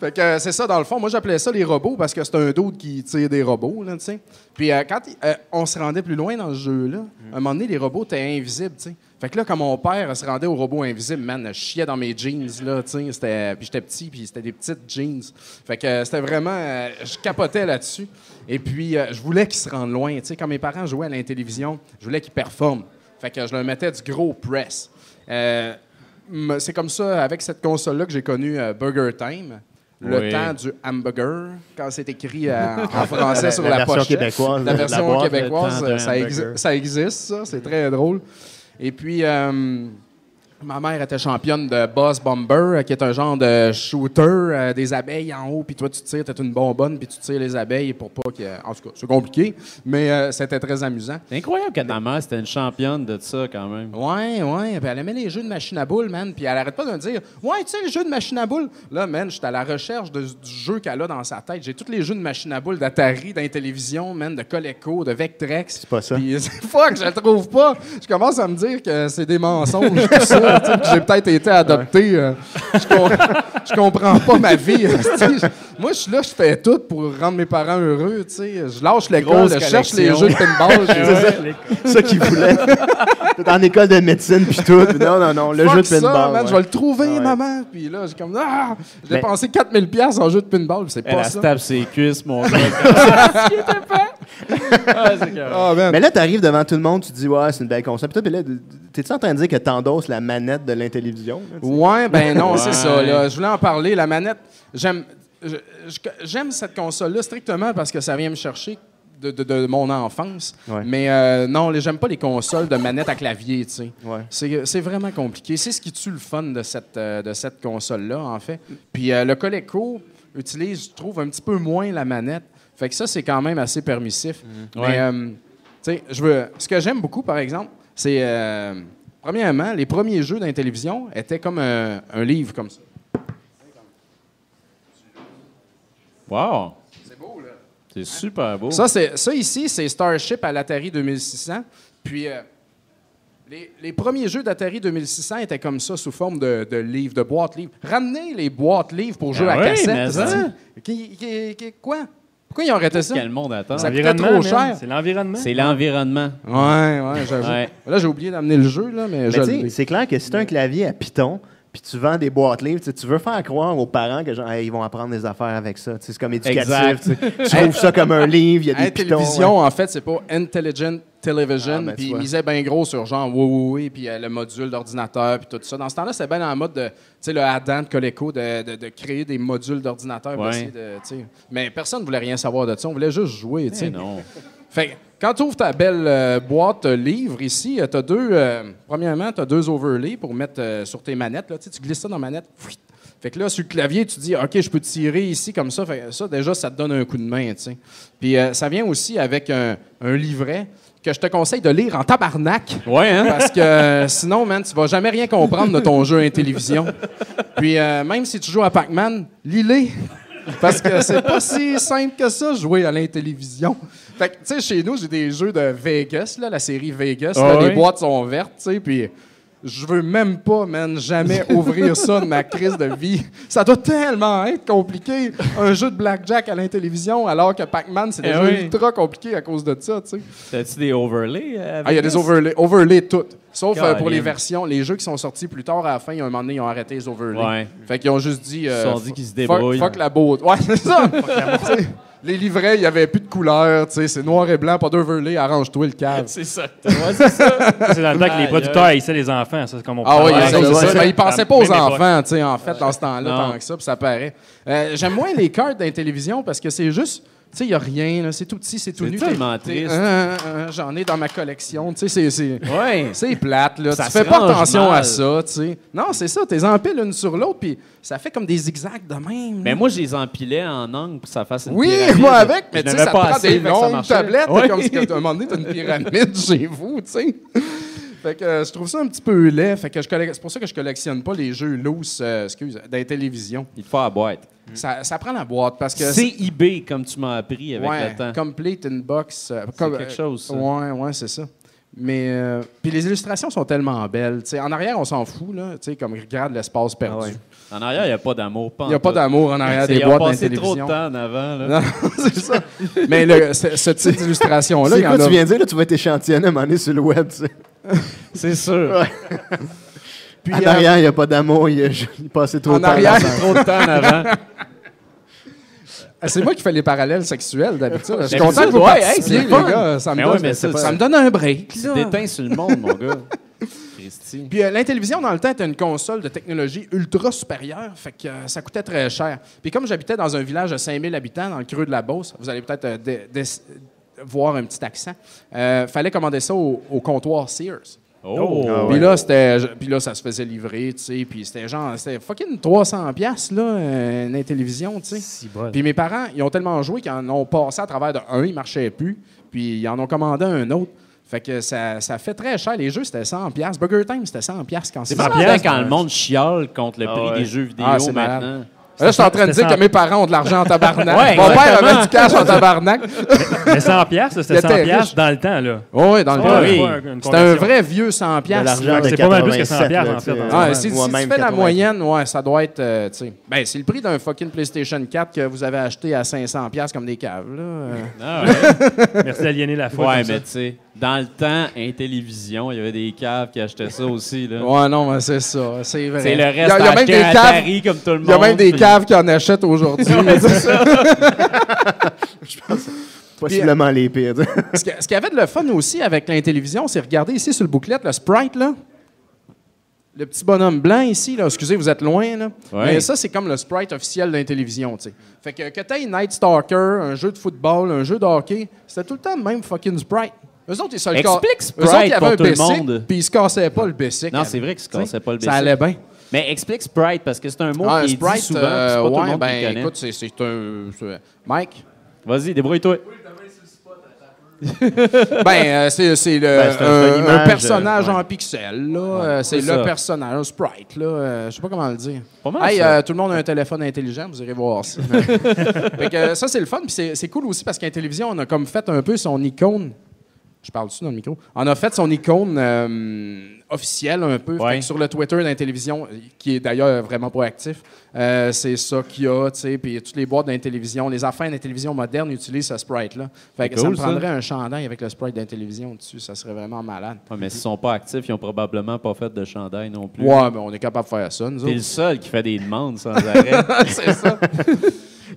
Fait que euh, c'est ça, dans le fond. Moi, j'appelais ça les robots parce que c'est un doute qui tire des robots, là, tu sais. Puis euh, quand euh, on se rendait plus loin dans ce jeu-là, à un moment donné, les robots étaient invisibles, tu sais. Fait que là, quand mon père se rendait aux robots invisibles, man, je chiais dans mes jeans, là, tu sais. C'était- Puis j'étais petit, puis c'était des petites jeans. Fait que euh, c'était vraiment... euh, je capotais là-dessus. Et puis, euh, je voulais qu'ils se rendent loin, tu sais. Quand mes parents jouaient à la télévision, je voulais qu'ils performent. Fait que je leur mettais du gros press. Euh, c'est comme ça, avec cette console-là, que j'ai connu euh, Burger Time. Le Oui. temps du hamburger, quand c'est écrit euh, en français sur la, version pochette. québécoise. La version boîte. québécoise, ça, exi- ça existe, ça. C'est très drôle. Et puis, euh, ma mère était championne de Boss Bomber, euh, qui est un genre de shooter, euh, des abeilles en haut, puis toi, tu tires, t'es une bonbonne, puis tu tires les abeilles pour pas que... En tout cas, c'est compliqué, mais euh, c'était très amusant. C'est incroyable que ta mère, c'était une championne de ça, quand même. Ouais, ouais. Puis elle aimait les jeux de machine à boules, man. Puis elle arrête pas de me dire Ouais, tu sais, le jeu de machine à boules. Là, man, j'étais à la recherche de- du jeu qu'elle a dans sa tête. J'ai tous les jeux de machine à boules d'Atari, d'Intellivision, man, de Coleco, de Vectrex. C'est pas ça. Puis fuck, je le trouve pas. Je commence à me dire que c'est des mensonges, tout ça. J'ai peut-être été adopté. euh, je, com- je comprends pas ma vie. Moi, je suis là, je fais tout pour rendre mes parents heureux. tu sais. Je lâche l'école, je cherche les jeux de pinball. C'est ça qu'il voulait. T'es en école de médecine puis tout. Non, non, non, le Fuck jeu de pinball. ouais. je vais le trouver, Ouais. maman. Puis là, j'ai comme, ah, j'ai dépensé 4000 pièces en jeu de pinball, c'est Elle, pas elle ça. se tape ses cuisses, mon gars. Ah. Ah. Mais là, t'arrives devant tout le monde, tu te dis, ouais, c'est une belle console. Puis là, t'es-tu en train de dire que t'endosses la manette de l'intellivision? Ouais, ben non, c'est ça. Là. Je voulais en parler. La manette, j'aime, cette console-là strictement parce que ça vient me chercher de, de- de mon enfance. Ouais. Mais euh, non, j'aime pas les consoles de manette à clavier, tu sais. Ouais. C'est, c'est vraiment compliqué. C'est ce qui tue le fun de cette, euh, de cette console-là, en fait. Puis euh, le Coleco utilise, je trouve, un petit peu moins la manette. Fait que ça, c'est quand même assez permissif. Ouais. Mais, euh, tu sais, je veux... Ce que j'aime beaucoup, par exemple, c'est... euh, premièrement, les premiers jeux dans la télévision étaient comme un, un livre comme ça. Wow. C'est beau, là. C'est super beau. Ça, c'est, ça ici, c'est Starship à l'Atari 2600. Puis, euh, les, les premiers jeux d'Atari 2600 étaient comme ça, sous forme de, de livres, de boîtes livres. Ramenez les boîtes livres pour jouer Ah à oui, cassette. mais ça. Qui- qui- qui- quoi? Pourquoi ils ont arrêté ça? Quel monde attend? Ça coûtait L'environnement, trop cher. C'est l'environnement. C'est l'environnement. Ouais, ouais, j'avoue. Ouais. Là, j'ai oublié d'amener le jeu, là, mais, Mais je tu sais, l'ai. c'est clair que si tu as un clavier à Python, puis tu vends des boîtes livres, tu sais, veux faire croire aux parents que genre, Hey, ils vont apprendre des affaires avec ça. Sais, C'est comme éducatif. Exact. tu sais. Trouves ça comme un livre, il y a des pitons. télévision, en fait, c'est pas Intelligent Television. Ah, ben, puis ils misaient bien gros sur genre oui, oui, oui, puis euh, le module d'ordinateur, puis tout ça. Dans ce temps-là, c'était bien en mode de, tu sais, le Adam de Coleco, de, de- de créer des modules d'ordinateur. Ouais. sais. Mais personne ne voulait rien savoir de ça. On voulait juste jouer, tu sais. Eh non. Fait que quand tu ouvres ta belle euh, boîte euh, livre ici, tu as deux. euh, premièrement, tu as deux overlays pour mettre euh, sur tes manettes. Là, Tu sais, tu glisses ça dans la manette. Fait que là, sur le clavier, tu dis, OK, je peux tirer ici comme ça. Fait ça, déjà, ça te donne un coup de main. tu sais. Puis euh, ça vient aussi avec un, un livret que je te conseille de lire en tabarnak. Ouais, hein? Parce que euh, sinon, man, tu vas jamais rien comprendre de ton jeu Intellivision. Puis euh, même si tu joues à Pac-Man, lis-les. Parce que c'est pas si simple que ça, jouer à l'Intellivision. Fait que, tu sais, chez nous, j'ai des jeux de Vegas, là, la série Vegas. là, Ah les boîtes sont vertes, tu sais, puis je veux même pas, man, jamais ouvrir ça de ma crise de vie. Ça doit tellement être compliqué, un jeu de blackjack à l'Intellivision, alors que Pac-Man, c'est Eh déjà oui. ultra compliqué à cause de ça, tu sais. T'as-tu des overlays? Ah, il y a des overlays, overlays toutes. Sauf euh, pour les versions, les jeux qui sont sortis plus tard à la fin, il y a un moment donné, ils ont arrêté les overlays. Ouais. Fait qu'ils ont juste dit. euh, Ils se sont dit qu'ils se fuck- débrouillent. Fuck, la beauté. Ouais, c'est ça. Les livrets, il n'y avait plus de couleurs. tu sais, C'est noir et blanc, pas d'overlay. Arrange-toi le cave. C'est ça. Ouais, c'est ça. Ça, c'est dans le temps que les producteurs haïssaient les enfants. Ça, c'est comme on Ah oui, c'est ça. Mais ils pensaient pas aux enfants, tu sais, en fait, dans ce temps-là, Non. tant que ça, puis ça paraît. Euh, J'aime moins les cartes d'Intellivision parce que c'est juste, sais, il n'y a rien, c'est tout petit, c'est tout C'est nu. tellement triste. Hein, hein, hein, J'en ai dans ma collection, tu sais, c'est-. Ouais. Plate, là. Ça tu fais pas attention à ça, tu sais. Non, c'est ça. T'es empiles une sur l'autre, puis ça fait comme des zigzags de même. Mais là. moi, je les empilais en angle pour que ça fasse une oui, pyramide. moi avec, mais tu sais, ça pas prend assez, des longues tablettes. Ouais. Comme si, à un moment donné, t'as une pyramide chez vous, tu sais. Fait que euh, je trouve ça un petit peu laid. Fait que je c'est pour ça que je collectionne pas les jeux loose, euh, excuse, dans les télévisions. Il te faut la boîte. Ça, ça prend la boîte parce que C'est eBay, comme tu m'as appris avec ouais, le temps. complete in box. euh, C'est comme- quelque chose, ça. Ouais, ouais, c'est ça. Mais euh, puis les illustrations sont tellement belles. tu sais. en arrière, on s'en fout, là, tu sais, comme regarde l'espace perdu. Ah ouais. En arrière, il n'y a pas d'amour. Il n'y a pas d'amour en arrière des Ils ont boîtes passé trop de temps en avant. Là. Non, c'est ça. Mais le- ce, ce type d'illustration-là, C'est il y en quoi a. tu viens de dire? Là, tu vas être échantillonné à un moment donné sur le web. tu sais. C'est sûr. Puis, en euh, arrière, il n'y a pas d'amour. Il, a- il passait trop En de temps. arrière, dans- trop de temps en avant. Ah, C'est moi qui fais les parallèles sexuels d'habitude. Je suis Mais content ça, que vous ouais, hey, c'est les fun. gars. Ça me, Mais donne, ouais, mais ça, me donne un break. Tu déteins sur le monde, mon gars. Christy. Puis euh, l'Intellivision, dans le temps, était une console de technologie ultra supérieure, fait que euh, ça coûtait très cher. Puis comme j'habitais dans un village de 5000 habitants, dans le creux de la Beauce, vous allez peut-être euh, voir un petit accent, euh, fallait commander ça au, au comptoir Sears. Oh! Ah. Puis là, c'était, puis là, ça se faisait livrer, tu sais, puis c'était genre, c'était fucking 300 pièces là, euh, une Intellivision, tu sais. Si. Puis mes parents, ils ont tellement joué qu'ils en ont passé à travers de un, ils marchaient plus, puis ils en ont commandé un autre. Fait que ça, ça fait très cher. Les jeux, c'était 100 pièces. Burger Time, c'était 100 pièces quand C'est c'est pas 100 bien piastres, quand le monde chiale contre le Ah prix ouais. des jeux vidéo Ah, malade. Là, je suis en train de dire que 100. mes parents ont de l'argent en tabarnak. Ouais, Mon père avait du cash en tabarnak. Mais 100 piastres, c'était 100 était piastres riche. dans le temps, là. Oui, dans le temps. oui. C'était un vrai vieux 100 De pièces. l'argent de C'est pas mal plus que 87, 100 piastres, là, en fait, Ah, si, ou si tu fais la 80. moyenne, ouais, ça doit être, euh, tu sais, ben, c'est le prix d'un fucking PlayStation 4 que vous avez acheté à 500 pièces comme des caves, là. Ah ouais. Merci d'aliéner la. Ouais, ça. mais tu sais, dans le temps, Intellivision, il y avait des caves qui achetaient ça aussi. Là. Ouais, non, mais c'est ça, c'est vrai. C'est le reste, a, il y a même des un caves, Atari comme tout le monde. il y a même des puis- caves qui en achètent aujourd'hui. Possiblement les pires. tu sais. ce que- ce qu'il y avait de le fun aussi avec l'Intellivision, c'est regarder ici sur le bouclette, le sprite, là. Le petit bonhomme blanc ici, là, excusez, vous êtes loin, là. Ouais. Mais ça, c'est comme le sprite officiel d'Intellivision, tu sais. Fait que que t'aies Night Stalker, un jeu de football, un jeu de hockey, c'était tout le temps le même fucking sprite. Eux autres, ils se le ca- Explique Eux autres, Sprite ils avaient pour un tout le basic, monde. puis ils se cassaient pas le basic. Non, c'est vrai qu'ils se Tu sais, cassaient pas le Ça basic. allait bien. Mais explique Sprite, parce que c'est un mot qui est dit souvent, puis euh, c'est pas tout ouais, le monde ben, qui le connaît. écoute, c'est c'est un... c'est- Mike? Vas-y, débrouille-toi. Ben, euh, c'est c'est le- Ben, c'est un- un, c'est une un image, personnage euh, ouais. en pixels. Là. Euh, c'est c'est le ça. personnage, un sprite. Là. Euh, je sais pas comment le dire. Pas mal, Hey, ça. euh, tout le monde a un téléphone intelligent, vous irez voir ça. Fait que, euh, ça, c'est le fun. Puis c'est c'est cool aussi parce qu'à télévision, on a comme fait un peu son icône. Je parle dessus dans le micro? On a fait son icône euh, officielle un peu. Ouais. sur le Twitter d'Intellivision, qui est d'ailleurs vraiment pas actif, euh, c'est ça qu'il y a. tu sais. Puis toutes les boîtes d'Intellivision, les affaires d'Intellivision modernes utilisent ce sprite-là. Fait que ça me ça. prendrait un chandail avec le sprite d'Intellivision dessus. Ça serait vraiment malade. Ouais, mais s'ils sont pas actifs, ils ont probablement pas fait de chandail non plus. Ouais, mais on est capable de faire ça, nous T'es le autres. seul qui fait des demandes sans arrêt. c'est ça.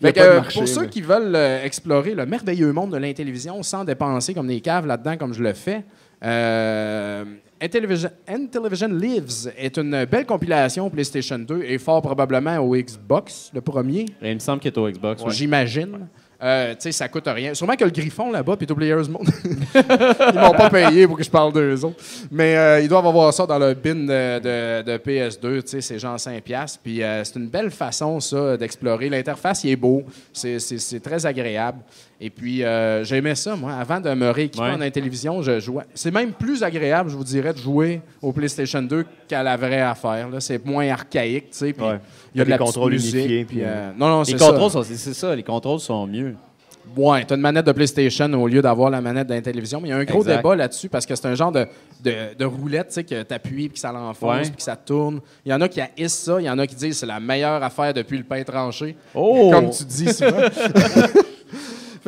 Fait que, euh, marché, pour ceux mais- qui veulent euh, explorer le merveilleux monde de l'Intellivision sans dépenser comme des caves là-dedans, comme je le fais, euh, Intellivision, Intellivision Lives est une belle compilation PlayStation 2 et fort probablement au Xbox, le premier, Il me semble qu'il est au Xbox. ouais. j'imagine. Euh, tu sais, ça coûte rien. Sûrement que le Griffon là-bas, puis Players Monde, ils m'ont pas payé pour que je parle d'eux autres. Mais euh, ils doivent avoir ça dans le bin de, de- de PS2, tu sais, c'est genre 5$. piastres. Puis euh, c'est une belle façon, ça, d'explorer. L'interface, il est beau, c'est très agréable. Et puis, euh, j'aimais ça, moi. Avant de me rééquiper Ouais. en Intellivision, je jouais. C'est même plus agréable, je vous dirais, de jouer au PlayStation 2 qu'à la vraie affaire. là. C'est moins archaïque, tu sais. Puis Ouais. il y a de Des la petite contrôles musique, unifiés, puis, puis, euh, non, non, Les c'est ça. contrôles, sont, c'est c'est ça, les contrôles sont mieux. Ouais, tu as une manette de PlayStation au lieu d'avoir la manette d'Intellivision. Mais il y a un gros Exact. débat là-dessus parce que c'est un genre de, de, de roulette tu sais, que tu appuies puis que ça l'enfonce Ouais. puis que ça tourne. Il y en a qui haïssent ça. Il y en a qui disent que c'est la meilleure affaire depuis le pain tranché. Oh! Comme tu dis souvent.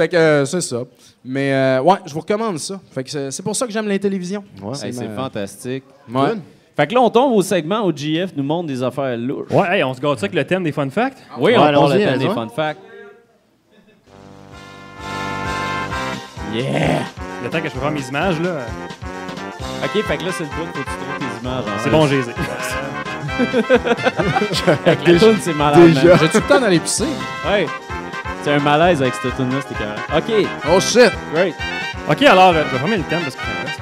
fait que euh, c'est ça. Mais euh, ouais, je vous recommande ça. Fait que c'est pour ça que j'aime l'Intellivision. Ouais. Hey, c'est ma- fantastique. Ouais. Fait que là, on tombe au segment où GF nous montre des affaires lourdes. Ouais, hey, on se garde ça avec le thème des fun facts? Oui, Ouais, on parle le thème des fun facts. Yeah! Le temps que je peux faire mes images, là. OK, fait que là, c'est le bout, que tu trouves tes images. en C'est bon, j'ai les ai. La toune, c'est malade. Man. J'ai-tu le temps d'aller pisser? Ouais. C'est un malaise avec cette tune-là, c'était carré. OK, Oh shit! great. OK, alors, euh, je vais fermer le thème parce que ça reste.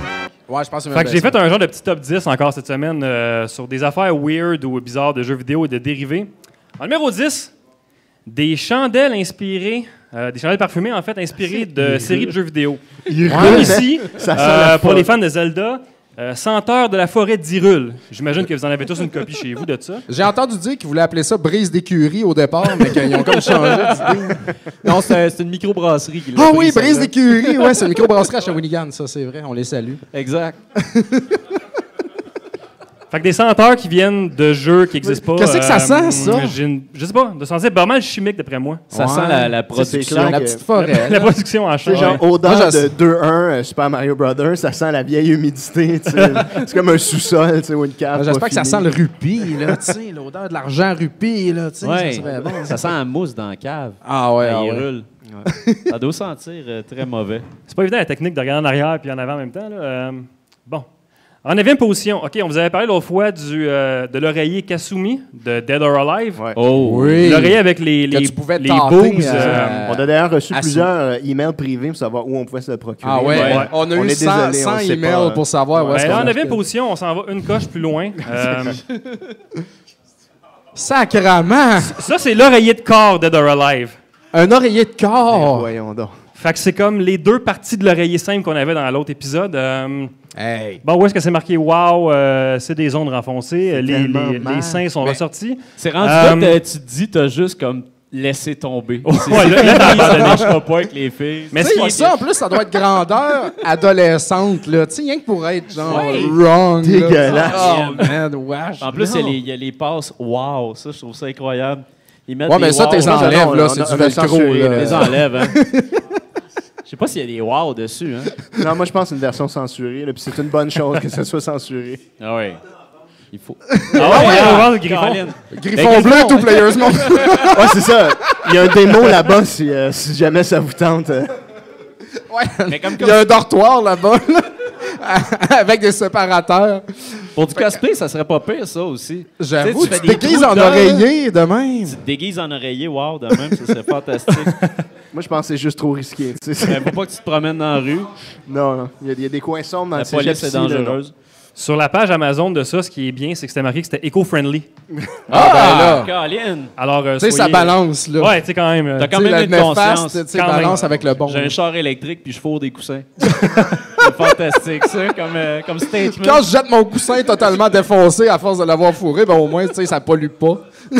Ouais, je pense que c'est Fait que j'ai fait un genre de petit top 10 encore cette semaine euh, sur des affaires weird ou bizarres de jeux vidéo et de dérivés. En numéro 10, des chandelles inspirées, euh, des chandelles parfumées en fait, inspirées de séries de jeux vidéo. Il Comme ici, euh, pour les fans de Zelda, Euh, senteur de la forêt d'Irul. J'imagine que vous en avez tous une copie chez vous de ça. J'ai entendu dire qu'ils voulaient appeler ça brise d'écurie au départ, mais qu'ils ont comme changé d'idée. Non, c'est une microbrasserie Ah oui, brise d'écurie, ouais, c'est une microbrasserie à Shawinigan, ça c'est vrai, on les salue. Exact. Fait que des senteurs qui viennent de jeux qui n'existent pas. Qu'est-ce que ça sent, ça? j'ai une- Je sais pas, de sentir pas mal chimique d'après moi. Ça Ouais. sent la, production. clair. La que- petite forêt. La là. production en Tu sais, charge. genre, odeur Moi, je- de 2-1 euh, Super Mario Brothers, ça sent la vieille humidité. tu sais. c'est comme un sous-sol tu sais, ou une cave. J'espère que ça sent le rupie, là, tu sais, l'odeur de l'argent rupie, là, tu sais, Ouais. ça serait bon. Ça sent la mousse dans la cave. Ah ouais, Ah, ah il ouais. roule. Ça doit sentir euh, très mauvais. C'est pas évident la technique de regarder en arrière puis en avant en même temps. là. Euh, bon. En neuvième position, OK, on vous avait parlé l'autre fois du, euh, de l'oreiller Kasumi de Dead or Alive. Ouais. Oh! Oui. L'oreiller avec les, Que les, tu pouvais les tenter, boobs. euh, euh, On a d'ailleurs reçu plusieurs euh, emails privés pour savoir où on pouvait se le procurer. Ah ouais, Ouais. on a On eu est 100, désolé, 100 on sait emails pas. pour savoir où ben, est-ce qu'on en neuvième position, on s'en va une coche plus loin. Euh, Sacrement! ça, c'est l'oreiller de corps Dead or Alive. Un oreiller de Ben, corps! Voyons donc. Fait que c'est comme les deux parties de l'oreiller simple qu'on avait dans l'autre épisode. Euh, Hey! bon, où est-ce que c'est marqué Wow, euh, c'est des ondes renfoncées, les, les- les seins sont Mais- ressortis. C'est rendu Euh, là tu te dis, t'as juste comme laissé tomber. C'est Ouais, là, là, ça là, ne marchera pas avec les filles. Mais Tu ce sais, qui est- ça, en plus, ça doit être grandeur adolescente, là. Tu sais, rien que pour être, genre, Ouais. wrong. là. Dégueulasse. Oh, man, wesh. En plus, il y y, a les passes. Wow! Ça, je trouve ça incroyable. Ils mettent Ouais, des mais ça, wow. t'es enlèves, là, c'est du velcro, censuré, là. là. les enlève, hein? Je sais pas s'il y a des wow dessus, hein? Non, moi, je pense que c'est une version censurée. là, Puis c'est une bonne chose que ça soit censuré. Ah ouais. Il faut. Ah ouais, va voir le griffon. Colin. Griffon Ben, bleu, tout players monde. Ouais, c'est ça. Il y a un démo là-bas si, euh, si jamais ça vous tente. euh. Mais comme, Il y a un dortoir là-bas, là, avec des séparateurs. Pour du cosplay, ça serait pas pire, ça aussi. J'avoue, Tu te des déguises en oreiller de même. Tu te déguises en oreiller, wow, de même, ça serait fantastique. Moi, je pense que c'est juste trop risqué. Mais faut pas que tu te promènes dans la rue. Non, non. Il y, a, il y a des coins sombres dans La le police cégep est ici, là, non. dangereuse. Sur la page Amazon de ça, ce qui est bien, c'est que c'était marqué que c'était éco-friendly. Ah, ben là. Colin! Alors, euh, Tu sais, ça balance, là. Ouais, tu sais, quand même. euh, T'as quand même une conscience. tu sais, quand balance avec le bon. J'ai un char électrique puis je fourre des coussins. c'est fantastique, ça, comme, euh, comme statement. Quand je jette mon coussin totalement défoncé à force de l'avoir fourré, ben au moins, tu sais, ça pollue pas.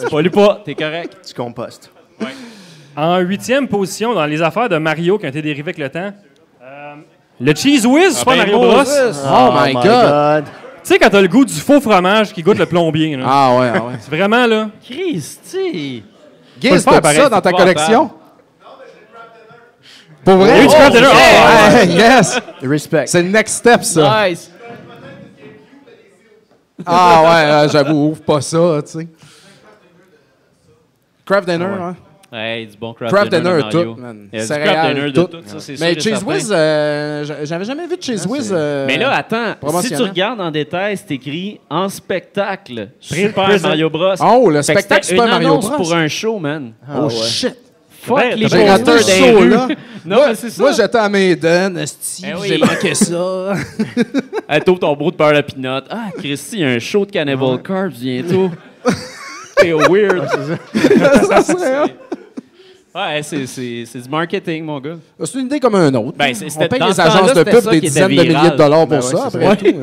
Tu pollues pas, t'es correct. Tu compostes. En huitième position, dans les affaires de Mario qui ont été dérivées avec le temps, le Cheese Whiz, c'est pas ben, Mario Bros. Moses. Tu Oh, my God. sais, quand t'as le goût du faux fromage qui goûte le plombier. là. Ah ouais, ah ouais. C'est vraiment, là. Christy! Le faire t'as pareil, ça dans ta pas collection? Pour vrai? Il y a eu du Kraft Dinner. Oh, ouais, yes! Respect. C'est le next step, ça. Nice! Ah ouais, euh, j'avoue, ouvre pas ça, tu sais. Craft Dinner, hein? Hey, du bon craft, Craft dinner, tout, man. Il y a du Céréales, craft dinner de tout. tout, ça, c'est Mais sûr Cheese. Whiz, euh, j'a- j'avais jamais vu de Cheese Whiz. euh, Mais là, attends, si tu regardes en détail, c'est écrit en spectacle. Super. Mario Bros. Oh, le Fait spectacle Super Mario Bros. pour un show, man. Oh, shit! Fuck Ben, les posters show, rues. là. Non, moi, mais c'est ça. moi, j'étais à Maiden, oui. j'ai manqué ça. Elle t'ouvre ton beau de beurre à pinot. Ah, Christy, il y a un show de Cannibal Corpse bientôt. C'est weird. ça serait? Ouais, c'est, du marketing, mon gars. C'est une idée comme un autre. Ben, On paye les agences de pub des dizaines de milliers de dollars pour Ben ouais, ça, c'est après tout.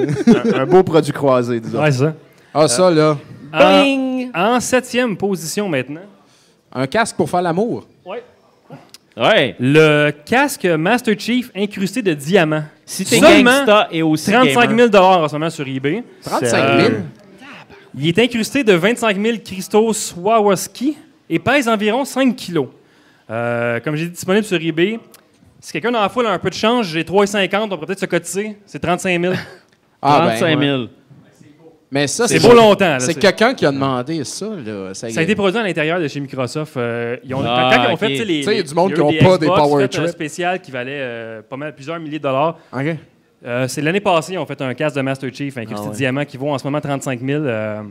un, un beau produit croisé, disons. Ouais, c'est ça. Ah, ça, là. En, en septième position maintenant, Un casque pour faire l'amour. Ouais. le casque Master Chief incrusté de diamants. Si t'es Seulement gangsta et aussi 35 gamer. 000 en ce moment sur eBay. 35 000. Il est incrusté de 25 000 cristaux Swarovski et pèse environ 5 kilos. Euh, comme j'ai dit, disponible sur eBay. Si quelqu'un dans la foule a un peu de change, j'ai 3,50, on pourrait peut-être se cotiser. C'est 35 000. Ah, ben, 35 000. Mais ça, C'est beau longtemps. C'est quelqu'un qui a demandé ça, là. Ça a été produit à l'intérieur de chez Microsoft. Euh, ils ont, Ah, quand, quand ils ont fait les, Tu sais, il y a du monde qui ont des pas des Xbox Power fait un Trip. spécial qui valait euh, pas mal plusieurs milliers de dollars. OK. Euh, c'est l'année passée, ils ont fait un casque de Master Chief incrusté Ah ouais. de diamants qui vaut en ce moment 35 000. euh,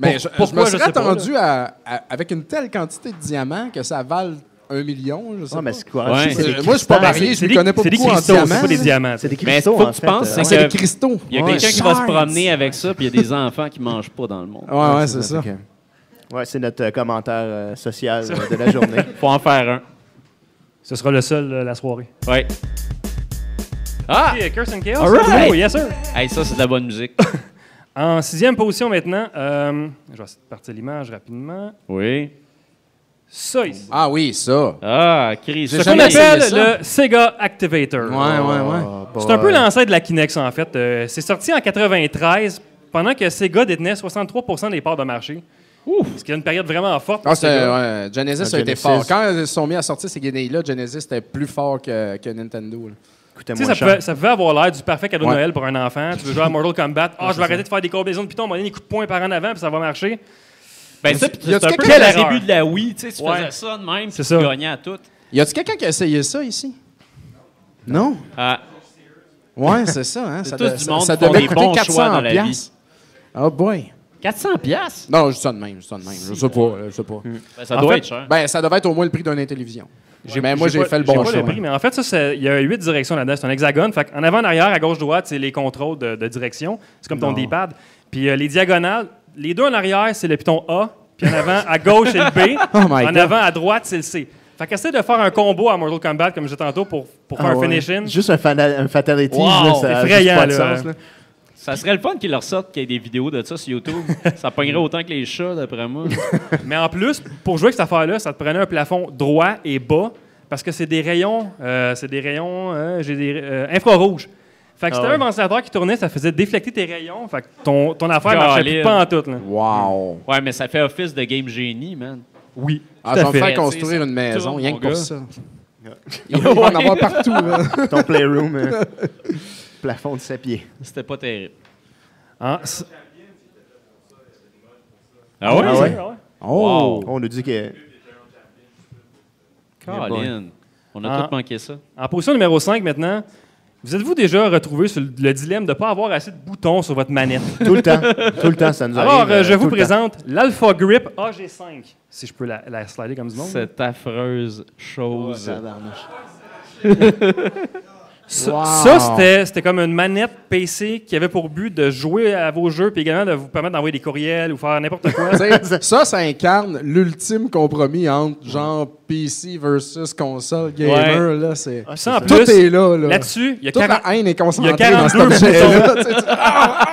Mais Pour- je, pourquoi, je me je serais attendu à, à- avec une telle quantité de diamants que ça vale un million, je sais Ah, pas. mais c'est quoi? Ouais. Euh, moi, je suis pas marié, je ne connais pas c'est des beaucoup en cristaux, diamants. c'est pas des diamants. C'est des Mais cristaux, faut en que tu fait. penses, c'est des cristaux. Il y a Ouais. quelqu'un qui va se promener avec ça, puis il y a des enfants qui mangent pas dans le monde. Ouais, ouais, c'est ça. Ouais, c'est notre euh, commentaire euh, social euh, de la journée. Faut en faire un. Ce sera le seul euh, la soirée. Ouais. Ah! Curse and Chaos. All right. Oh, yes, sir. Hey, ça, c'est de la bonne musique. En sixième position maintenant, euh, je vais partir l'image rapidement. Oui. Ça ici. Ah oui, ça. Ah, Chris. Ce qu'on appelle ça. le Sega Activator. Ouais, ouais, ouais. C'est un peu l'ancêtre de la Kinect, ça, en fait. Euh, c'est sorti en 93, pendant que Sega détenait 63% des parts de marché. Ce qui est une période vraiment forte. Ah, ouais, Genesis Ah, a été Genesis. fort. Quand ils se sont mis à sortir ces guenilles-là, Genesis était plus fort que, que Nintendo. là. Coûtait Tu sais, moins ça cher. pouvait, ça pouvait avoir l'air du parfait cadeau de Ouais. Noël pour un enfant. Tu veux jouer à Mortal Kombat. Ah, je vais arrêter de faire des combinaisons de pitons, on va donner des coups de poing par en avant, puis ça va marcher. Ben, ça, c'est un peu quelqu'un- le début de la Wii. Tu sais, tu Ouais. faisais ça de même, C'est puis tu ça. gagnais à tout. Y a-tu quelqu'un qui a essayé ça ici? Non? Ah, Ouais, c'est ça. Hein? C'est Ça, de- du ça- monde ça font devait coûter bons 400 choix dans la vie. Oh boy. 400 pièces. Non, je dis ça de même, je dis ça de même. Je sais pas, je sais pas. Ben, ça En doit fait, être cher. Ben, ça devait être au moins le prix d'une télévision. Mais moi, j'ai fait le bon pas choix. prix, mais en fait, ça, c'est- il y a huit directions là-dedans. C'est un hexagone. Fait en avant, en arrière, à gauche, droite, c'est les contrôles de, de direction. C'est comme ton. D-pad. Puis euh, les diagonales, les deux en arrière, c'est le piton A. Puis en avant, à gauche, c'est le B. Oh my en God. avant, à droite, c'est le C. Fait qu'essaie de faire un combo à Mortal Kombat, comme je disais tantôt, pour, pour faire Ah un finish-in. Juste un, fana- un fatality, Wow, là, ça a effrayant, juste pas de là. sens, là. Ça serait le fun qu'ils leur sortent qu'il y ait des vidéos de ça sur YouTube. ça pognerait autant que les chats, d'après moi. Mais en plus, pour jouer avec cette affaire-là, ça te prenait un plafond droit et bas parce que c'est des rayons, euh, c'est des rayons euh, j'ai des, euh, infrarouges. Fait que si Ah t'avais ouais. un ventilateur qui tournait, ça faisait déflecter tes rayons. Fait que ton, ton affaire marchait Caline. plus pas en tout. Là. Wow. Ouais, mais ça fait office de game génie, man. Oui. Ah, me fait. faire construire Ça une maison, rien que pour gars. ça. Il va en avoir partout. là. Ton playroom, euh, plafond de 7 pieds. C'était pas terrible. Ah, c- Ah ouais? Ah ouais? Oh! On nous dit que. Colin. On a Ah. tout manqué ça. En position numéro 5 maintenant, vous êtes-vous déjà retrouvé sur le, le dilemme de ne pas avoir assez de boutons sur votre manette? Tout le temps. Tout le temps, ça nous arrive. Alors, euh, je euh, vous le temps. présente l'Alpha Grip AG5. Si je peux la, la slider comme du monde. Cette affreuse chose. Ça, Wow. ça, c'était, c'était comme une manette PC qui avait pour but de jouer à vos jeux puis également de vous permettre d'envoyer des courriels ou faire n'importe quoi. Ça, ça incarne l'ultime compromis entre genre PC versus console gamer. Là, c'est... Ah, Ça, en c'est plus, Tout est là. là. là-dessus, il y a Toute 40 la haine est concentrée il y a dans cet 42 objet-là.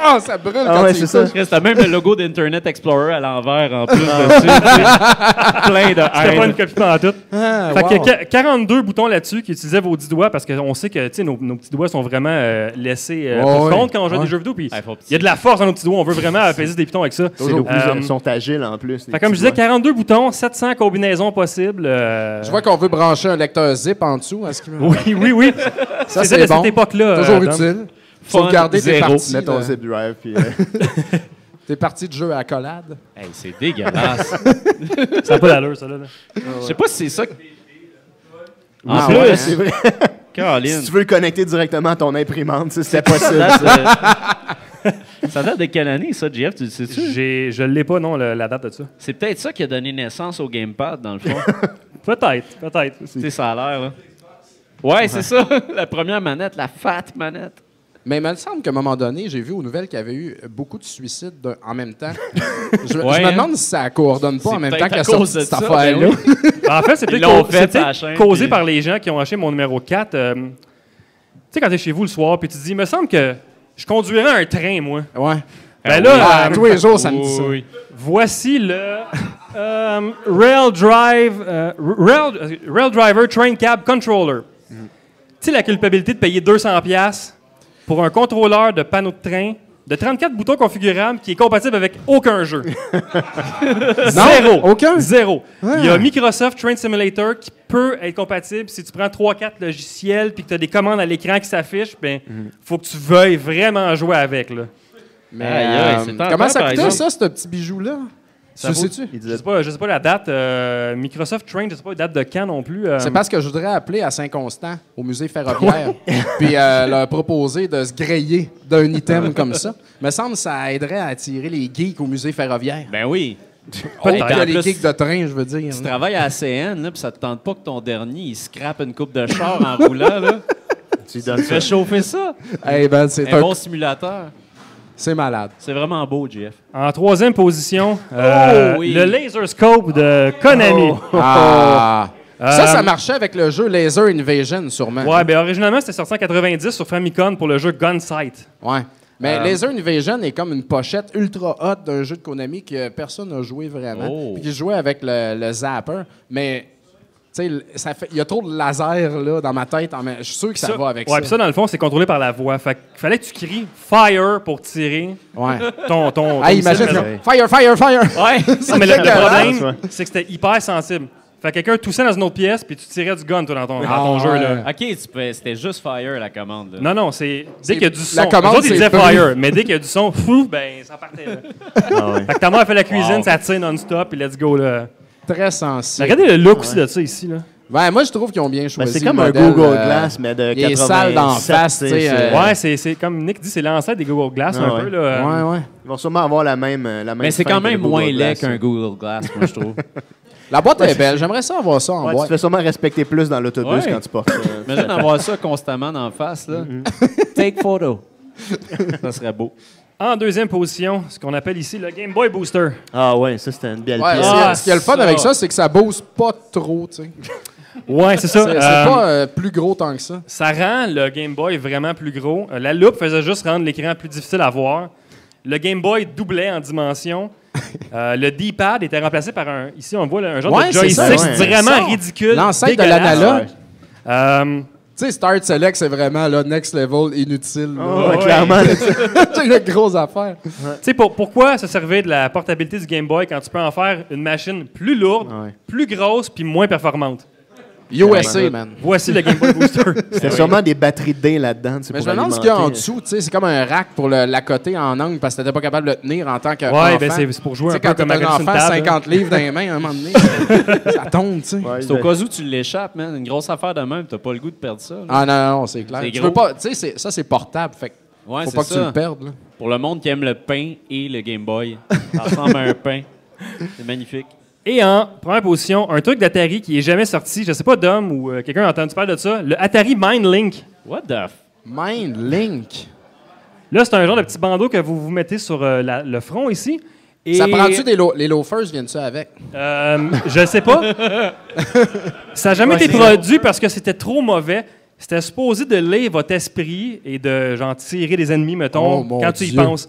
Ah, ah, ça brûle Ah quand ouais, tu c'est ça. T'as même le logo d'Internet Explorer à l'envers en plus dessus. tu sais. Plein de C'était pas une copie en tout. Ah, Fait wow. qu'il y a qua- 42 boutons là-dessus qui utilisaient vos 10 doigts parce qu'on sait que nos, nos petits doigts sont vraiment euh, laissés euh, ouais. compte quand on joue à Ouais. des jeux vidéo. Puis Ah, il y a de la force dans nos petits doigts. On veut vraiment apaiser des pitons avec ça. Toujours plus, Euh, ils sont agiles en plus. Fait comme je disais, doigts. 42 boutons, 700 combinaisons possibles. euh, Je vois qu'on veut brancher un lecteur zip en dessous. Oui, oui, oui. Ça, c'est de bon. cette époque-là. Toujours euh, Fun, Sauvegarder tes zéro. parties, Mets ton là. zip drive. Puis, euh, tes parties de jeu à collade. Hey, c'est dégueulasse. Ça n'a pas d'allure, ça. Là. Je sais pas si c'est ça. que- En ah plus, ouais, c'est vrai. Caroline. Si tu veux le connecter directement à ton imprimante, ça, c'était possible. Ça ça. date de- ça date de quelle année, ça, Jeff? Tu le sais-tu? J'ai- Je ne l'ai pas, non, le- la date de ça. C'est peut-être ça qui a donné naissance au gamepad, dans le fond. Peut-être, peut-être. tu sais, ça a l'air, là. Ouais, c'est ça. La première manette, la fat manette. Mais il me semble qu'à un moment donné, j'ai vu aux nouvelles qu'il y avait eu beaucoup de suicides en même temps. je, Ouais, je me hein? demande si ça coordonne pas C'est en même peut-être temps à qu'elle cause de cette ça, affaire-là. ben oui. En fait, c'est peut-être l'ont cau- fait c'est peut-être à la chaîne, causé puis- par les gens qui ont acheté mon numéro 4. euh, tu sais, quand tu es chez vous le soir, puis tu te dis, il me semble que je conduirais un train, moi. Ouais. Ben là, Ah, euh, tous les jours, ça me dit ça. Oui. voici le euh, Rail Drive, euh, Rail, Rail Driver Train Cab Controller. Tu sais, la culpabilité de payer 200$ piastres? Pour un contrôleur de panneau de train de 34 boutons configurables qui est compatible avec aucun jeu. Zéro. aucun? Zéro. Il y Ah. a Microsoft Train Simulator qui peut être compatible si tu prends 3-4 logiciels puis que tu as des commandes à l'écran qui s'affichent, ben faut que tu veuilles vraiment jouer avec. Là. Mais, Aïe, aïe, euh, tentant, comment ça coûtait, ça, ce petit bijou-là? Ça Tu vaut- sais-tu? Il Je disait sais pas, je sais pas la date. euh, Microsoft Train, je sais pas la date de quand non plus. euh, C'est parce que je voudrais appeler à Saint-Constant, au musée ferroviaire, puis euh, leur proposer de se griller d'un item comme ça. Me semble que ça aiderait à attirer les geeks au musée ferroviaire. Ben oui. En les geeks de train, je veux dire. Tu travailles à la CN, là, puis ça te tente pas que ton dernier, il scrape une coupe de char en roulant, là. Tu Tu ça. fais chauffer ça. Ben, c'est Un un- bon simulateur. C'est malade. C'est vraiment beau, Jeff. En troisième position, euh, Oh, oui. le Laser Scope de Konami. Ah! Ça, Euh, ça marchait avec le jeu Laser Invasion, sûrement. Ouais, ben originalement, c'était sorti en 90 sur Famicom pour le jeu Gunsight. Ouais. Mais Euh, Laser Invasion est comme une pochette ultra hot d'un jeu de Konami que personne n'a joué vraiment. Oh. Puis qui jouait avec le, le zapper. Mais, ça fait- il y a trop de laser là, dans ma tête. Je suis sûr que ça, va avec ouais, ça. puis ça, dans le fond, c'est contrôlé par la voix. Fait qu'il fallait que tu cries Fire pour tirer Ouais. ton. ton, Ah, ton imagine, missile. Ouais. fire, fire, fire! Ouais, Non, mais le, le problème, c'est que c'était hyper sensible. Fait que quelqu'un toussait dans une autre pièce, puis tu tirais du gun, toi, dans ton, dans ton Ah, jeu. Là. OK, c'était juste Fire, la commande. là. Non, non, c'est. Dès qu'il y a du son. la commande, autres, ils disaient. Fire, mais dès qu'il y a du son, fou, ben, ça partait. Là. Ah ouais. Fait que ta mère fait la cuisine, Wow. ça tire non-stop, puis let's go, là. Très Mais sensible. regardez le look aussi de ça, ici, là. Ouais, moi, je trouve qu'ils ont bien Ben, choisi. c'est le comme un Google euh, Glass, mais de il est 87. sale d'en face, tu euh, Ouais, c'est, c'est comme Nick dit, c'est l'ancêtre des Google Glass, Ah un ouais. peu, là. Ouais, ouais. Ils vont sûrement avoir la même, euh, la même Mais c'est quand même moins laid qu'un. Google Glass, moi, je trouve. La boîte est belle. J'aimerais ça avoir ça en Ouais, tu boîte. te fais sûrement respecter plus dans l'autobus Ouais. quand tu portes ça. Imagine avoir ça constamment en face, là. Take photo. ça serait beau. En deuxième position, ce qu'on appelle ici le Game Boy Booster. Ah ouais, ça c'était une belle Ouais, pièce. ce qui- Ah, ce qui est le fun ça. avec ça, c'est que ça booste pas trop, tu sais. Ouais, c'est ça. C'est c'est Euh, pas euh, plus gros tant que ça. Ça rend le Game Boy vraiment plus gros. Euh, La loupe faisait juste rendre l'écran plus difficile à voir. Le Game Boy doublait en dimension. Euh, le D-pad était remplacé par un. Ici, on voit là, un genre Ouais, de ça, joystick ouais. vraiment Ça. ridicule. L'ancêtre de l'analogue. Tu sais, Start Select, c'est vraiment le next level inutile. là. Ouais, Ouais. clairement. c'est une grosse affaire. tu sais, pour- pourquoi se servir de la portabilité du Game Boy quand tu peux en faire une machine plus lourde, Ouais. plus grosse puis moins performante? USA, man. Voici le Game Boy Booster. C'était sûrement des batteries de dés là-dedans. Mais je me demande ce qu'il y a en dessous. Tu sais, c'est comme un rack pour le- l'accoter en angle parce que t'étais pas capable de le tenir en tant que. ouais, ben c'est pour jouer un peu quand comme un enfant, table. hein. 50 livres dans les mains, à un moment donné, ça tombe, tu sais. C'est au ben, cas où tu l'échappes, man. Une grosse affaire de même, t'as pas le goût de perdre ça. là. Ah non, non, c'est clair. C'est Tu gros. veux pas, tu sais, c'est- ça c'est portable, fait Ouais, faut pas que tu le perdes. là. Pour le monde qui aime le pain et le Game Boy. Ça ressemble à un pain. C'est magnifique. Et en première position, un truc d'Atari qui est jamais sorti. Je sais pas, Dom ou euh, quelqu'un a entendu parler de ça. Le Atari Mind Link. What the f... Mind Link. Là, c'est un genre de petit bandeau que vous vous mettez sur euh, la- le front ici. Et, Ça prend-tu des lo les loafers viennent-tu avec? Euh, je sais pas. ça n'a jamais Ouais, été produit parce que c'était trop mauvais. C'était supposé de lire votre esprit et de genre tirer des ennemis, mettons, Oh, mon quand tu y Dieu. penses.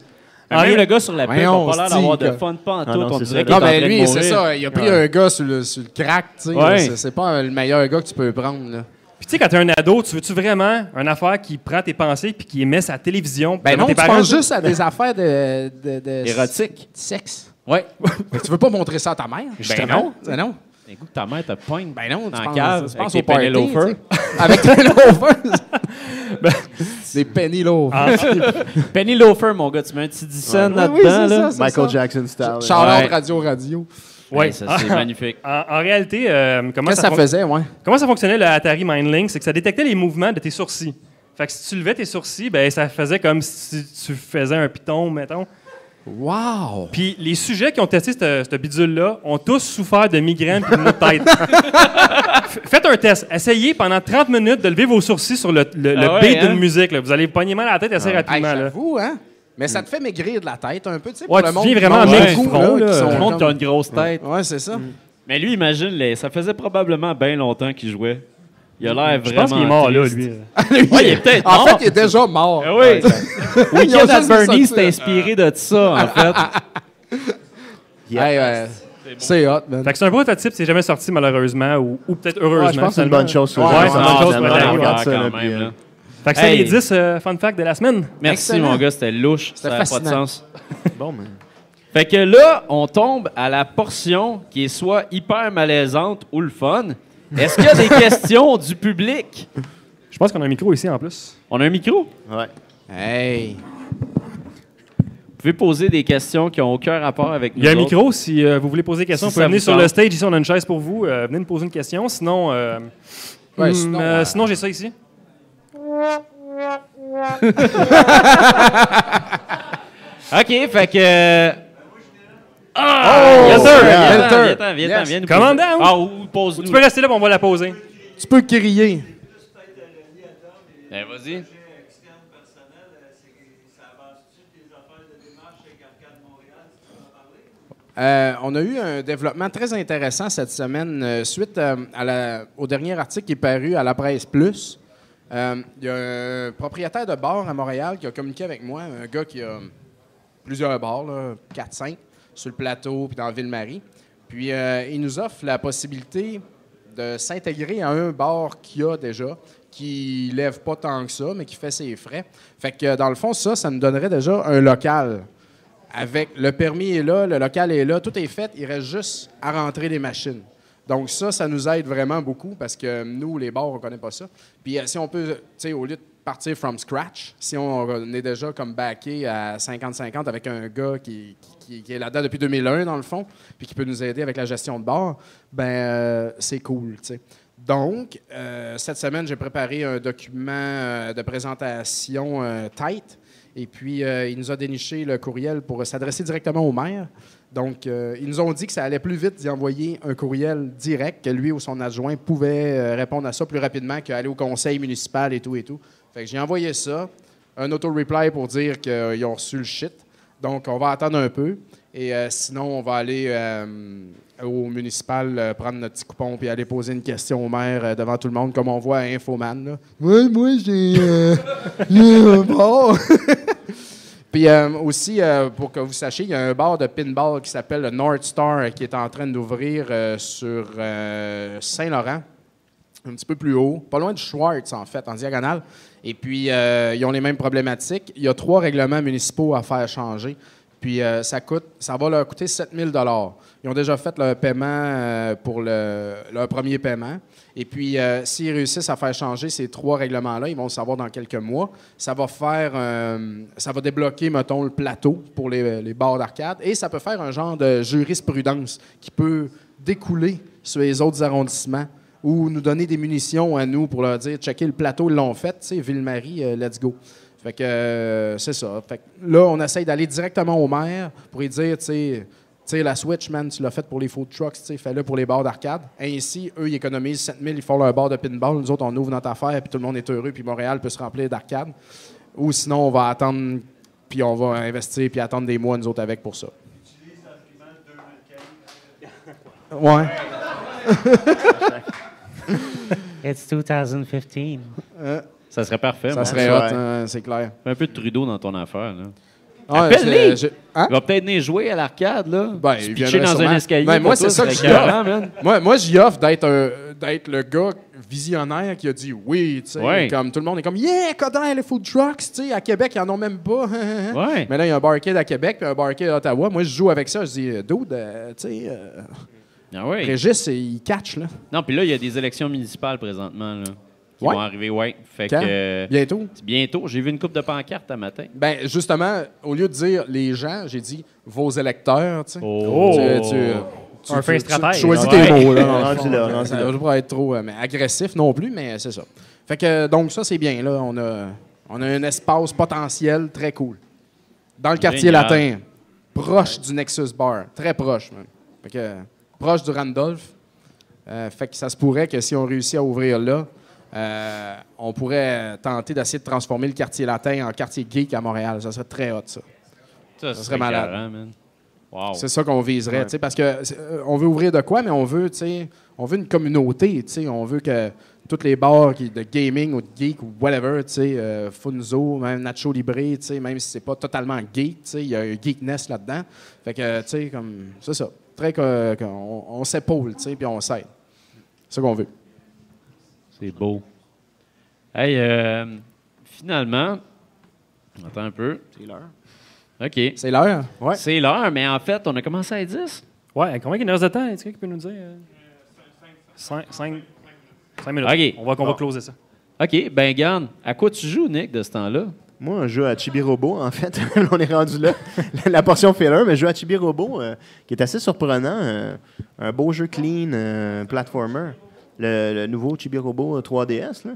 En Même le gars sur la pub Voyons, n'a pas l'air d'avoir de fun pas en tout. Ah non, on c'est dirait qu'il est Non, en mais train de lui, c'est ça. Il a pris un gars sur le, sur le crack, tu sais. C'est- pas le meilleur gars que tu peux prendre, là. Puis tu sais, quand t'es un ado, tu veux-tu vraiment une affaire qui prend tes pensées puis qui émet sa télévision? Ben non, tes tu parents, penses juste à des affaires de... de, de Érotique. de sexe. Ouais. Mais tu veux pas montrer ça à ta mère, justement. Ben non. D'un coup, ta mère te poigne. Ben non, Dans tu la penses, cave, tu avec penses des au party, penny loafers. sais. Avec des loafers. des penny loafers. Ah, Penny Loafer, mon gars, tu mets un petit 10 cents Oui, là-dedans. oui, Michael ça. Jackson style. Charlotte Ouais. Radio Radio. ouais. Ouais, ça, c'est magnifique. En, en réalité, euh, comment, ça que faisait, ouais? comment ça fonctionnait le Atari Mindlink? C'est que ça détectait les mouvements de tes sourcils. Fait que si tu levais tes sourcils, ben ça faisait comme si tu faisais un piton, mettons. Wow! Puis les sujets qui ont testé cette, cette bidule-là ont tous souffert de migraines et de maux de tête. Faites un test. Essayez pendant 30 minutes de lever vos sourcils sur le, le, le Ah ouais, beat hein? d'une musique. là. Vous allez pogner mal à la tête assez Hey, rapidement. là. J'avoue, hein? Mais ça te fait maigrir de la tête un peu, tu sais, Ouais, pour le tu monde deviens qui vraiment beaucoup, du front, là, là. le monde qui a une grosse tête. Ouais, c'est ça. Mais lui, imagine, les- ça faisait probablement bien longtemps qu'il jouait. Il a l'air Je vraiment. pense qu'il est mort là, lui. Ouais, il est peut-être En mort. fait, il est déjà mort. Ah oui. Weekend at Bernie, c'est inspiré de ça, en fait. Hey, ouais. C'est hot, man. Fait que c'est un prototype, c'est jamais sorti malheureusement, ou, ou peut-être heureusement. Ouais, je pense que c'est une bonne chose. Ouais, ouais, c'est une bonne Ah, chose vie. regarde ça, quand là, même, puis, là. Fait que c'est Hey. les 10 euh, fun facts de la semaine. Merci, Excellent. mon gars, c'était louche. C'était Ça n'a pas de fascinant. sens. Bon, mais... Fait que là, on tombe à la portion qui est soit hyper malaisante ou le fun. Est-ce qu'il y a des questions du public? Je pense qu'on a un micro ici en plus. On a un micro? Ouais. Hey. Vous pouvez poser des questions qui n'ont aucun rapport avec nous Il y a un autres. micro, si euh, vous voulez poser des questions, Si vous pouvez venir vous sur le stage. Ici, on a une chaise pour vous. Euh, venez nous poser une question. Sinon, euh, Ouais, hmm, sinon, euh, euh, sinon j'ai ça ici. OK, fait que... Oh! Yes, sir! viens-t'en, viens-t'en, Yes. viens nous Commandant, Ah, ou pose-nous. Tu peux rester là, puis on va la poser. Tu peux crier. Ben, vas-y. Euh, on a eu un développement très intéressant cette semaine euh, suite euh, à la- au dernier article qui est paru à la presse plus. Euh, Il y a un propriétaire de bar à Montréal qui a communiqué avec moi, un gars qui a plusieurs bars, 4-5, sur le plateau puis dans Ville-Marie. Puis euh, il nous offre la possibilité de s'intégrer à un bar qu'il a déjà, qui lève pas tant que ça, mais qui fait ses frais. Fait que dans le fond, ça, ça nous donnerait déjà un local. Avec le permis est là, le local est là, tout est fait, il reste juste à rentrer des machines. Donc ça, ça nous aide vraiment beaucoup parce que nous, les bars, on connaît pas ça. Puis euh, si on peut, tu sais, au lieu de partir from scratch, si on est déjà comme backé à 50-50 avec un gars qui, est là-dedans depuis 2001 dans le fond, puis qui peut nous aider avec la gestion de bar, ben euh, c'est cool, tu. Donc, euh, cette semaine, j'ai préparé un document euh, de présentation tight. Et puis, il nous a déniché le courriel pour s'adresser directement au maire. Donc, ils nous ont dit que ça allait plus vite d'y envoyer un courriel direct, que lui ou son adjoint pouvait répondre à ça plus rapidement qu'aller au conseil municipal et tout et tout. Fait que j'ai envoyé ça, un auto-reply pour dire qu'ils ont reçu le shit. Donc, on va attendre un peu. Et euh, sinon, on va aller euh, au municipal euh, prendre notre petit coupon puis aller poser une question au maire devant tout le monde, comme on voit à Infoman. Là. Ouais, moi, j'ai un bar. Puis aussi, pour que vous sachiez, il y a un bar de pinball qui s'appelle le North Star qui est en train d'ouvrir sur Saint-Laurent, un petit peu plus haut, pas loin de Schwartz, en fait, en diagonale. Et puis, euh, ils ont les mêmes problématiques. Il y a trois règlements municipaux à faire changer. Puis, euh, ça, coûte, ça va leur coûter 7 000 Ils ont déjà fait leur paiement euh, pour le, leur premier paiement. Et puis, s'ils réussissent à faire changer ces trois règlements-là, ils vont le savoir dans quelques mois. Ça va faire, ça va débloquer, mettons, le plateau pour les, les bars d'arcade. Et ça peut faire un genre de jurisprudence qui peut découler sur les autres arrondissements ou nous donner des munitions à nous pour leur dire, checker le plateau, ils l'ont fait, tu sais, Ville-Marie, euh, let's go. Fait que euh, c'est ça. Fait que là, on essaye d'aller directement au maire pour lui dire, tu sais, tu sais, la Switch, man, tu l'as faite pour les food trucks, tu sais, fais-le pour les bars d'arcade. Ainsi, eux, ils économisent 7 000, ils font leur bar de pinball. Nous autres, on ouvre notre affaire, puis tout le monde est heureux, puis Montréal peut se remplir d'arcade. Ou sinon, on va attendre, puis on va investir, puis attendre des mois, nous autres, avec pour ça. Ouais. It's 2015. Ça serait parfait. Ça serait Ouais. hot, hein, c'est clair. Fais un peu de Trudeau dans ton affaire. Là. Ah, Appelle-les! je- hein? Il va peut-être venir jouer à l'arcade, là. Ben, il pitcher dans sûrement. un escalier. Ben, moi, c'est ça que man. Moi, moi j'y offre d'être un- d'être le gars visionnaire qui a dit oui, tu sais. Ouais. Comme tout le monde est comme Yeah, Coder, les food trucks, tu sais. À Québec, ils en ont même pas. Ouais. Mais là, il y a un barcade à Québec puis un barcade à Ottawa. Moi, je joue avec ça. Je dis, dude, euh, tu sais, euh, Ah ouais. Régis, il catch, là. Non, puis là, il y a des élections municipales présentement, là. Qui Ouais. vont arriver, ouais. Fait Quand? que. euh, Bientôt. bientôt. J'ai vu une coupe de pancartes un matin. Ben, justement, au lieu de dire les gens, j'ai dit vos électeurs, tu sais. Oh. Tu- tu- tu- Un tu- fin stratège. Tu choisis Ouais. tes mots, là. Rendu fond. là, être trop euh, mais agressif non plus, mais c'est ça. Fait que, donc, ça, c'est bien, là. On a, on a un espace potentiel très cool. Dans le quartier Génial. latin, proche du Nexus Bar. Très proche, même. Fait que, proche du Randolph. Euh, fait que ça se pourrait que si on réussit à ouvrir là, euh, on pourrait tenter d'essayer de transformer le quartier latin en quartier geek à Montréal. Ça serait très hot, ça. Ça, Ça serait malade. écœurant, man. Wow. C'est ça qu'on viserait, Ouais. parce que euh, on veut ouvrir de quoi, mais on veut, on veut une communauté, on veut que toutes les bars qui, de gaming ou de geek ou whatever, tu sais, euh, Funzo, même Nacho Libre, tu sais, même si c'est pas totalement geek, tu sais, il y a un geekness là-dedans. Fait que, tu sais, comme, c'est ça, très qu'on on s'épaule, tu sais, puis on s'aide. C'est ça qu'on veut. C'est beau. Hey, euh, finalement, attends un peu. C'est l'heure. OK. C'est l'heure? Ouais. C'est l'heure, mais en fait, on a commencé à 10. Ouais, combien il nous reste de temps? Est-ce que quelqu'un qui peut nous dire? 5 minutes. OK. On va, qu'on Bon. va closer ça. OK, ben garde. À quoi tu joues, Nick, de ce temps-là? Moi, je joue à Chibi-Robo, en fait. on est rendu là. La portion filler, mais je joue à Chibi-Robo, euh, qui est assez surprenant. euh, un beau jeu clean, euh, platformer. Le, le nouveau Chibi-Robo 3DS, là.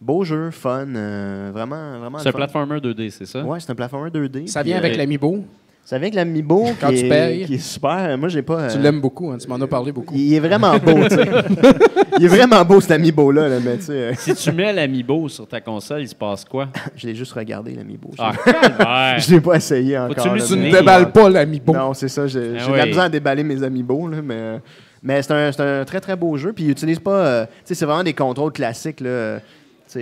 Beau jeu, fun, euh, vraiment, vraiment C'est un platformer 2D, c'est ça? Ouais, c'est un platformer 2D. Ça vient euh, avec l'amiibo. Ça vient avec l'amiibo Quand qui, tu est- payes. qui est super. Moi, j'ai pas. Tu euh, l'aimes beaucoup, hein, tu m'en as parlé beaucoup. Il est vraiment beau, tu sais. il est vraiment beau, cet amiibo-là, là, mais tu sais, euh, Si tu mets l'amiibo sur ta console, il se passe quoi? je l'ai juste regardé, l'amiibo. Je- Ah. Je l'ai pas essayé encore. tu là, ne déballes pas l'amiibo. Non, c'est ça. J'ai Ah j'ai de la oui. misère à déballer mes amiibo, là, mais, euh, mais c'est un, c'est un très, très beau jeu. Puis il utilise pas... euh, tu sais, c'est vraiment des contrôles classiques, là.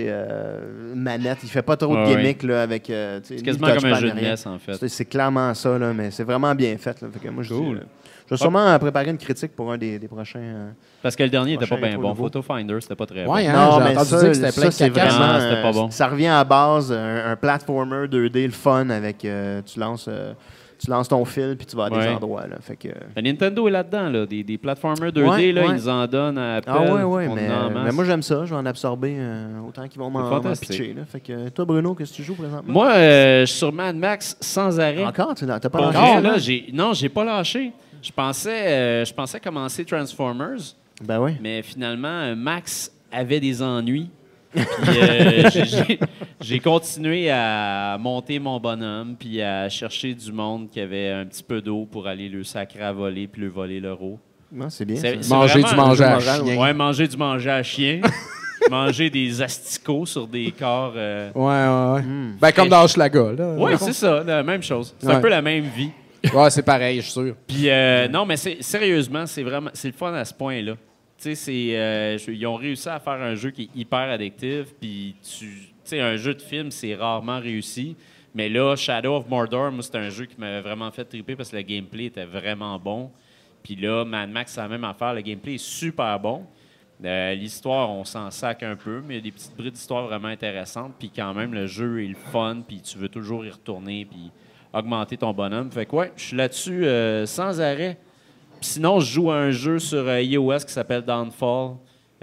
Euh, manette. Il fait pas trop de Ah gimmicks, là, avec... euh, tu sais, C'est quasiment comme un jeu de. NES, en fait. C'est- clairement ça, là, mais c'est vraiment bien fait. Là. Fait que moi, je dis, Cool. euh, je vais sûrement euh, préparer une critique pour un des, des prochains... euh, Parce que le dernier était pas bien bon. nouveau. Photo Finder, c'était pas très bon. Ouais, hein, non, mais ça, dire que c'était plein ça, de c'est caca. vraiment... Ah, pas euh, bon. Ça revient à base, un, un platformer 2D, le fun, avec... euh, tu lances... euh, tu lances ton fil puis tu vas à des Ouais. endroits. Là. Fait que, Mais Nintendo est là-dedans, là. Des, des platformers 2D, Ouais, là, ouais. ils nous en donnent à Apple. Ah ouais, ouais, on mais, moi j'aime ça, je vais en absorber euh, autant qu'ils vont m'en pitcher. Là. Fait que toi Bruno, qu'est-ce que tu joues présentement? Moi, euh, je suis sur Mad Max sans arrêt. Encore, tu n'as pas lâché? vrai, là, j'ai... Non, j'ai pas lâché. Je pensais, euh, je pensais commencer Transformers, Ben oui. mais finalement, euh, Max avait des ennuis. Puis, euh, j'ai- continué à monter mon bonhomme, puis à chercher du monde qui avait un petit peu d'eau pour aller le sacrer à voler, puis le voler l'euro. Non, c'est bien. C'est- c'est Manger du manger à chien. Ouais, manger du manger à chien. manger des asticots sur des corps. euh, Ouais, ouais, ouais. Hmm. Ben, comme dans Schlaga, là. Oui, c'est ça, la même chose. C'est Ouais. un peu la même vie. Ouais, c'est pareil, je suis sûr. Puis euh, non, mais sérieusement, c'est vraiment c'est le fun à ce point-là. Tu sais, euh, ils ont réussi à faire un jeu qui est hyper addictif. Puis tu sais, un jeu de film, c'est rarement réussi. Mais là, Shadow of Mordor, moi, c'est un jeu qui m'avait vraiment fait triper parce que le gameplay était vraiment bon. Puis là, Mad Max, c'est la même affaire. Le gameplay est super bon. Euh, L'histoire, on s'en sac un peu, mais il y a des petites brides d'histoire vraiment intéressantes. Puis quand même, le jeu est le fun, puis tu veux toujours y retourner, puis augmenter ton bonhomme. Fait que ouais, je suis là-dessus euh, sans arrêt. Puis sinon, je joue à un jeu sur euh, iOS qui s'appelle Downfall,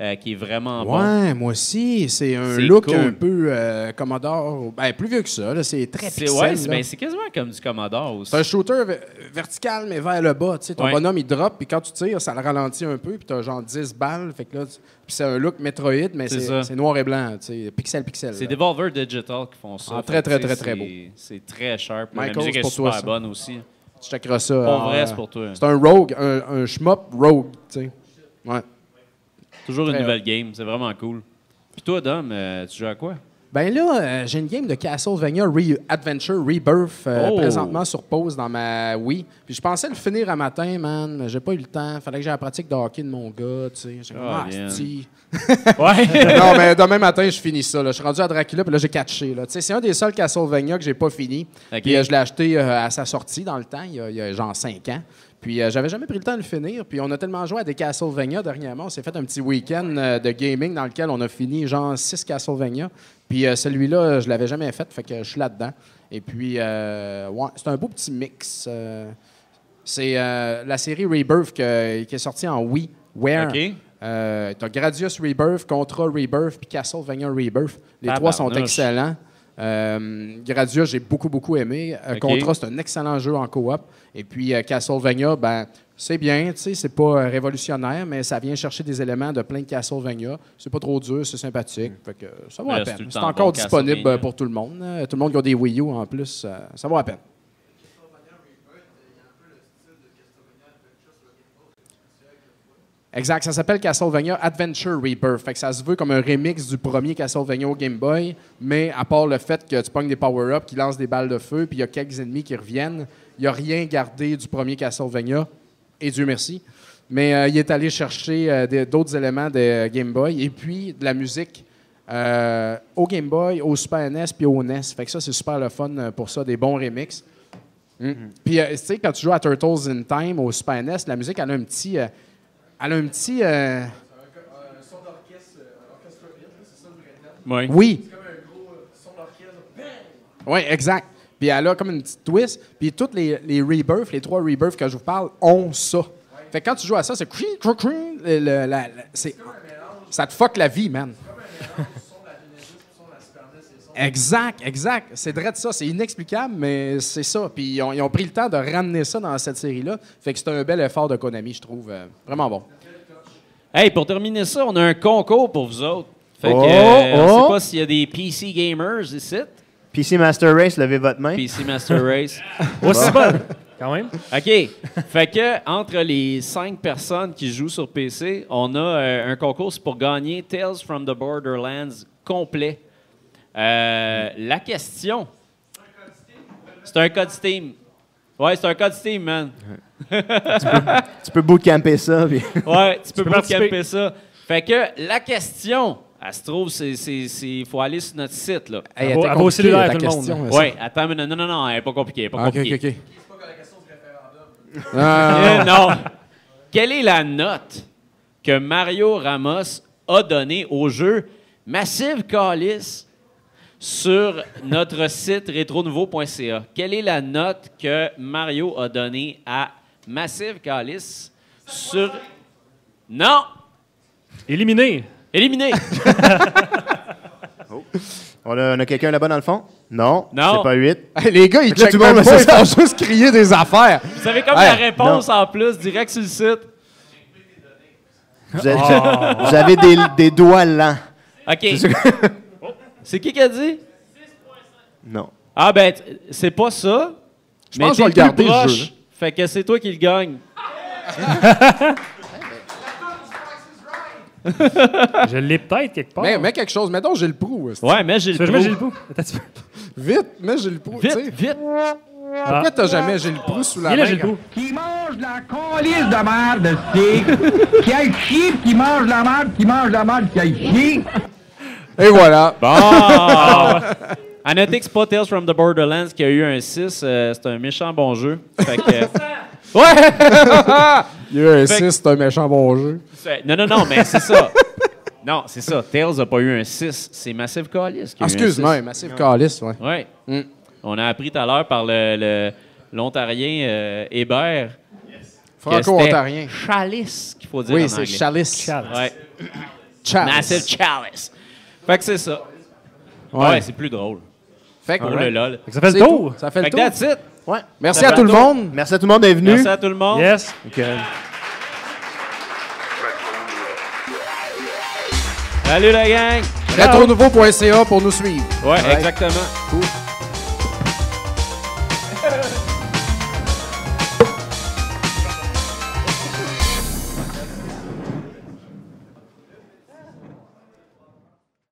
euh, qui est vraiment bon. Ouais, moi aussi. C'est un look cool. un peu euh, Commodore. Ben, plus vieux que ça. là. C'est très pixel. ouais, c'est là. ben, c'est quasiment comme du Commodore aussi. C'est un shooter ve- vertical, mais vers le bas. Tu sais, ton Ouais. bonhomme, il drop, puis quand tu tires, ça le ralentit un peu, puis t'as genre 10 balles. Fait que là, c'est un look Metroid, mais C'est noir et blanc. tu sais, Pixel, pixel. C'est. Devolver Digital qui font ça. Ah, très, très, très, très c'est- C'est très sharp. Michael, La musique c'est est pour super toi, bonne aussi. Tu checkeras ça. Vrai, ouais. c'est pour toi. C'est un rogue, un, un shmup rogue, tu sais. Ouais. Toujours une nouvelle game. C'est vraiment cool. Puis toi, Dom, euh, tu joues à quoi? Ben là, euh, j'ai une game de Castlevania Re- Adventure Rebirth euh, Oh! présentement sur pause dans ma Wii. Puis je pensais le finir à matin, man, mais j'ai pas eu le temps. Fallait que j'aille la pratique de hockey de mon gars, tu sais. J'ai Ah, c'ti. Ouais. non, mais demain matin, je finis ça. là. Je suis rendu à Dracula, puis là, j'ai catché. Là. C'est un des seuls Castlevania que j'ai pas fini. Puis euh, je l'ai acheté à sa sortie dans le temps, il y a, il y a genre 5 ans. Puis euh, j'avais jamais pris le temps de le finir. Puis on a tellement joué à des Castlevania dernièrement. On s'est fait un petit week-end euh, de gaming dans lequel on a fini genre 6 Castlevania. Puis euh, celui-là, je l'avais jamais fait, fait que je suis là-dedans. Et puis, ouais, c'est un beau petit mix. c'est la série Rebirth que- qui est sortie en Wii. Where? T'as Gradius Rebirth, Contra Rebirth, puis Castlevania Rebirth. Les trois sont excellents. Euh, j'ai beaucoup, beaucoup aimé. Euh, OK. Contra, c'est un excellent jeu en coop. Et puis euh, Castlevania, ben, c'est bien, tu sais, c'est pas euh, révolutionnaire, mais ça vient chercher des éléments de plein de Castlevania. C'est pas trop dur, c'est sympathique. Fait que, euh, ça vaut la peine. C'est encore disponible pour tout le monde. Euh, Tout le monde qui a des Wii U en plus, ça vaut la peine. Exact, ça s'appelle Castlevania Adventure Rebirth. Fait que ça se veut comme un remix du premier Castlevania au Game Boy, mais à part le fait que tu pognes des power-ups qui lancent des balles de feu, puis il y a quelques ennemis qui reviennent, il n'y a rien gardé du premier Castlevania, et Dieu merci. Mais euh, il est allé chercher euh, d'autres éléments de Game Boy, et puis de la musique euh, au Game Boy, au Super NES, puis au NES. Fait que ça, c'est super le fun euh, pour ça, des bons remixes. Mm. Puis, euh, tu sais, quand tu joues à Turtles in Time au Super NES, la musique, elle a un petit... euh, elle a un petit... euh, Oui. Oui. Oui, exact. Puis elle a comme une petite twist. Puis toutes les, les rebirths, les trois rebirths que je vous parle, ont ça. Fait que quand tu joues à ça, c'est... cri, cri, cri, le- le- la- la- c'est- Ça te fuck la vie, man. Exact, exact. C'est vrai de ça. C'est inexplicable, mais c'est ça. Puis ils ont, ils ont pris le temps de ramener ça dans cette série-là. Fait que c'est un bel effort de Konami, je trouve. euh, vraiment bon. Hey, pour terminer ça, on a un concours pour vous autres. Fait que, Oh, euh, on oh. sait pas s'il y a des PC gamers ici. PC Master Race, levez votre main. PC Master Race. Aussi bonne, quand même. OK. Fait que entre les cinq personnes qui jouent sur PC, on a euh, un concours pour gagner Tales from the Borderlands complet. Euh, la question. C'est un code Steam. Ouais, c'est un code Steam, man. Tu peux bootcamper ça. puis- Ouais, tu peux peux pas participer. camper ça. Fait que la question, elle se trouve, c'est, c'est, c'est- faut aller sur notre site, là. Hey, elle à tout le monde. Ouais, attends, mais non, non, non, non, elle est pas compliquée, elle est pas Ah, ok, compliquée. ok, ok. Ah, Euh, non. Quelle est la note que Mario Ramos a donnée au jeu Massive Callis sur notre site retronouveau.ca? Quelle est la note que Mario a donnée à Massive Callis sur. Non! Éliminé. Éliminé! On a, on a quelqu'un là-bas dans le fond? Non. Non. C'est pas 8. Hey, les gars, ils Tout le checkent monde, même c'est pas, ils font juste crier des affaires. Vous avez comme Hey, la réponse en plus, direct sur le site? Vous avez, vous avez des, des doigts lents. OK. C'est qui qui a dit? Non. Ah, ben, c'est pas ça. Je mais pense que je t'es vais le garder, ce proche. jeu, là. Fait que c'est toi qui le gagne. Je l'ai peut-être quelque part. Mais mets quelque chose. Mettons, j'ai le prou. Ouais, mais j'ai le Pou? Attends, tu peux- Vite, mets j'ai le prou. tu sais. Vite, vite. Pourquoi t'as jamais j'ai le prou sous la Il main? là, qui mange de la calice de merde, c'est. qui aille chier, pis qui mange de la merde, qui mange de la merde, qui aille chier. Et voilà. Bon! À noter que c'est pas Tales from the Borderlands qui a eu un 6, euh, c'est un méchant bon jeu. Fait que, ouais! Il y a eu un Fait que- 6, c'est un méchant bon jeu. Non, non, non, mais c'est ça. Non, c'est ça. Tails a pas eu un 6. C'est Massive Callis qui a Ah, eu un Excuse-moi, 6. Massive Calice, ouais. Ouais. Mm. On a appris tout à l'heure par le, le- l'Ontarien euh, Hébert. Franco-ontarien. Chalice qu'il faut dire Oui, c'est. Chalice. Ouais. Chalice. Massive Chalice. Fait que c'est ça. Ouais, Ouais. c'est plus drôle. Fait que, Pour le LOL. Fait que Ça fait le tour. tout. Ça fait Fait le que tour. that's it. Ouais. Merci Ça à tout le monde. Merci à tout le monde d'être venu. Merci à tout le monde. Yes. Salut la gang. Retronouveau.ca pour nous suivre. Ouais, Ouais. exactement. Cool.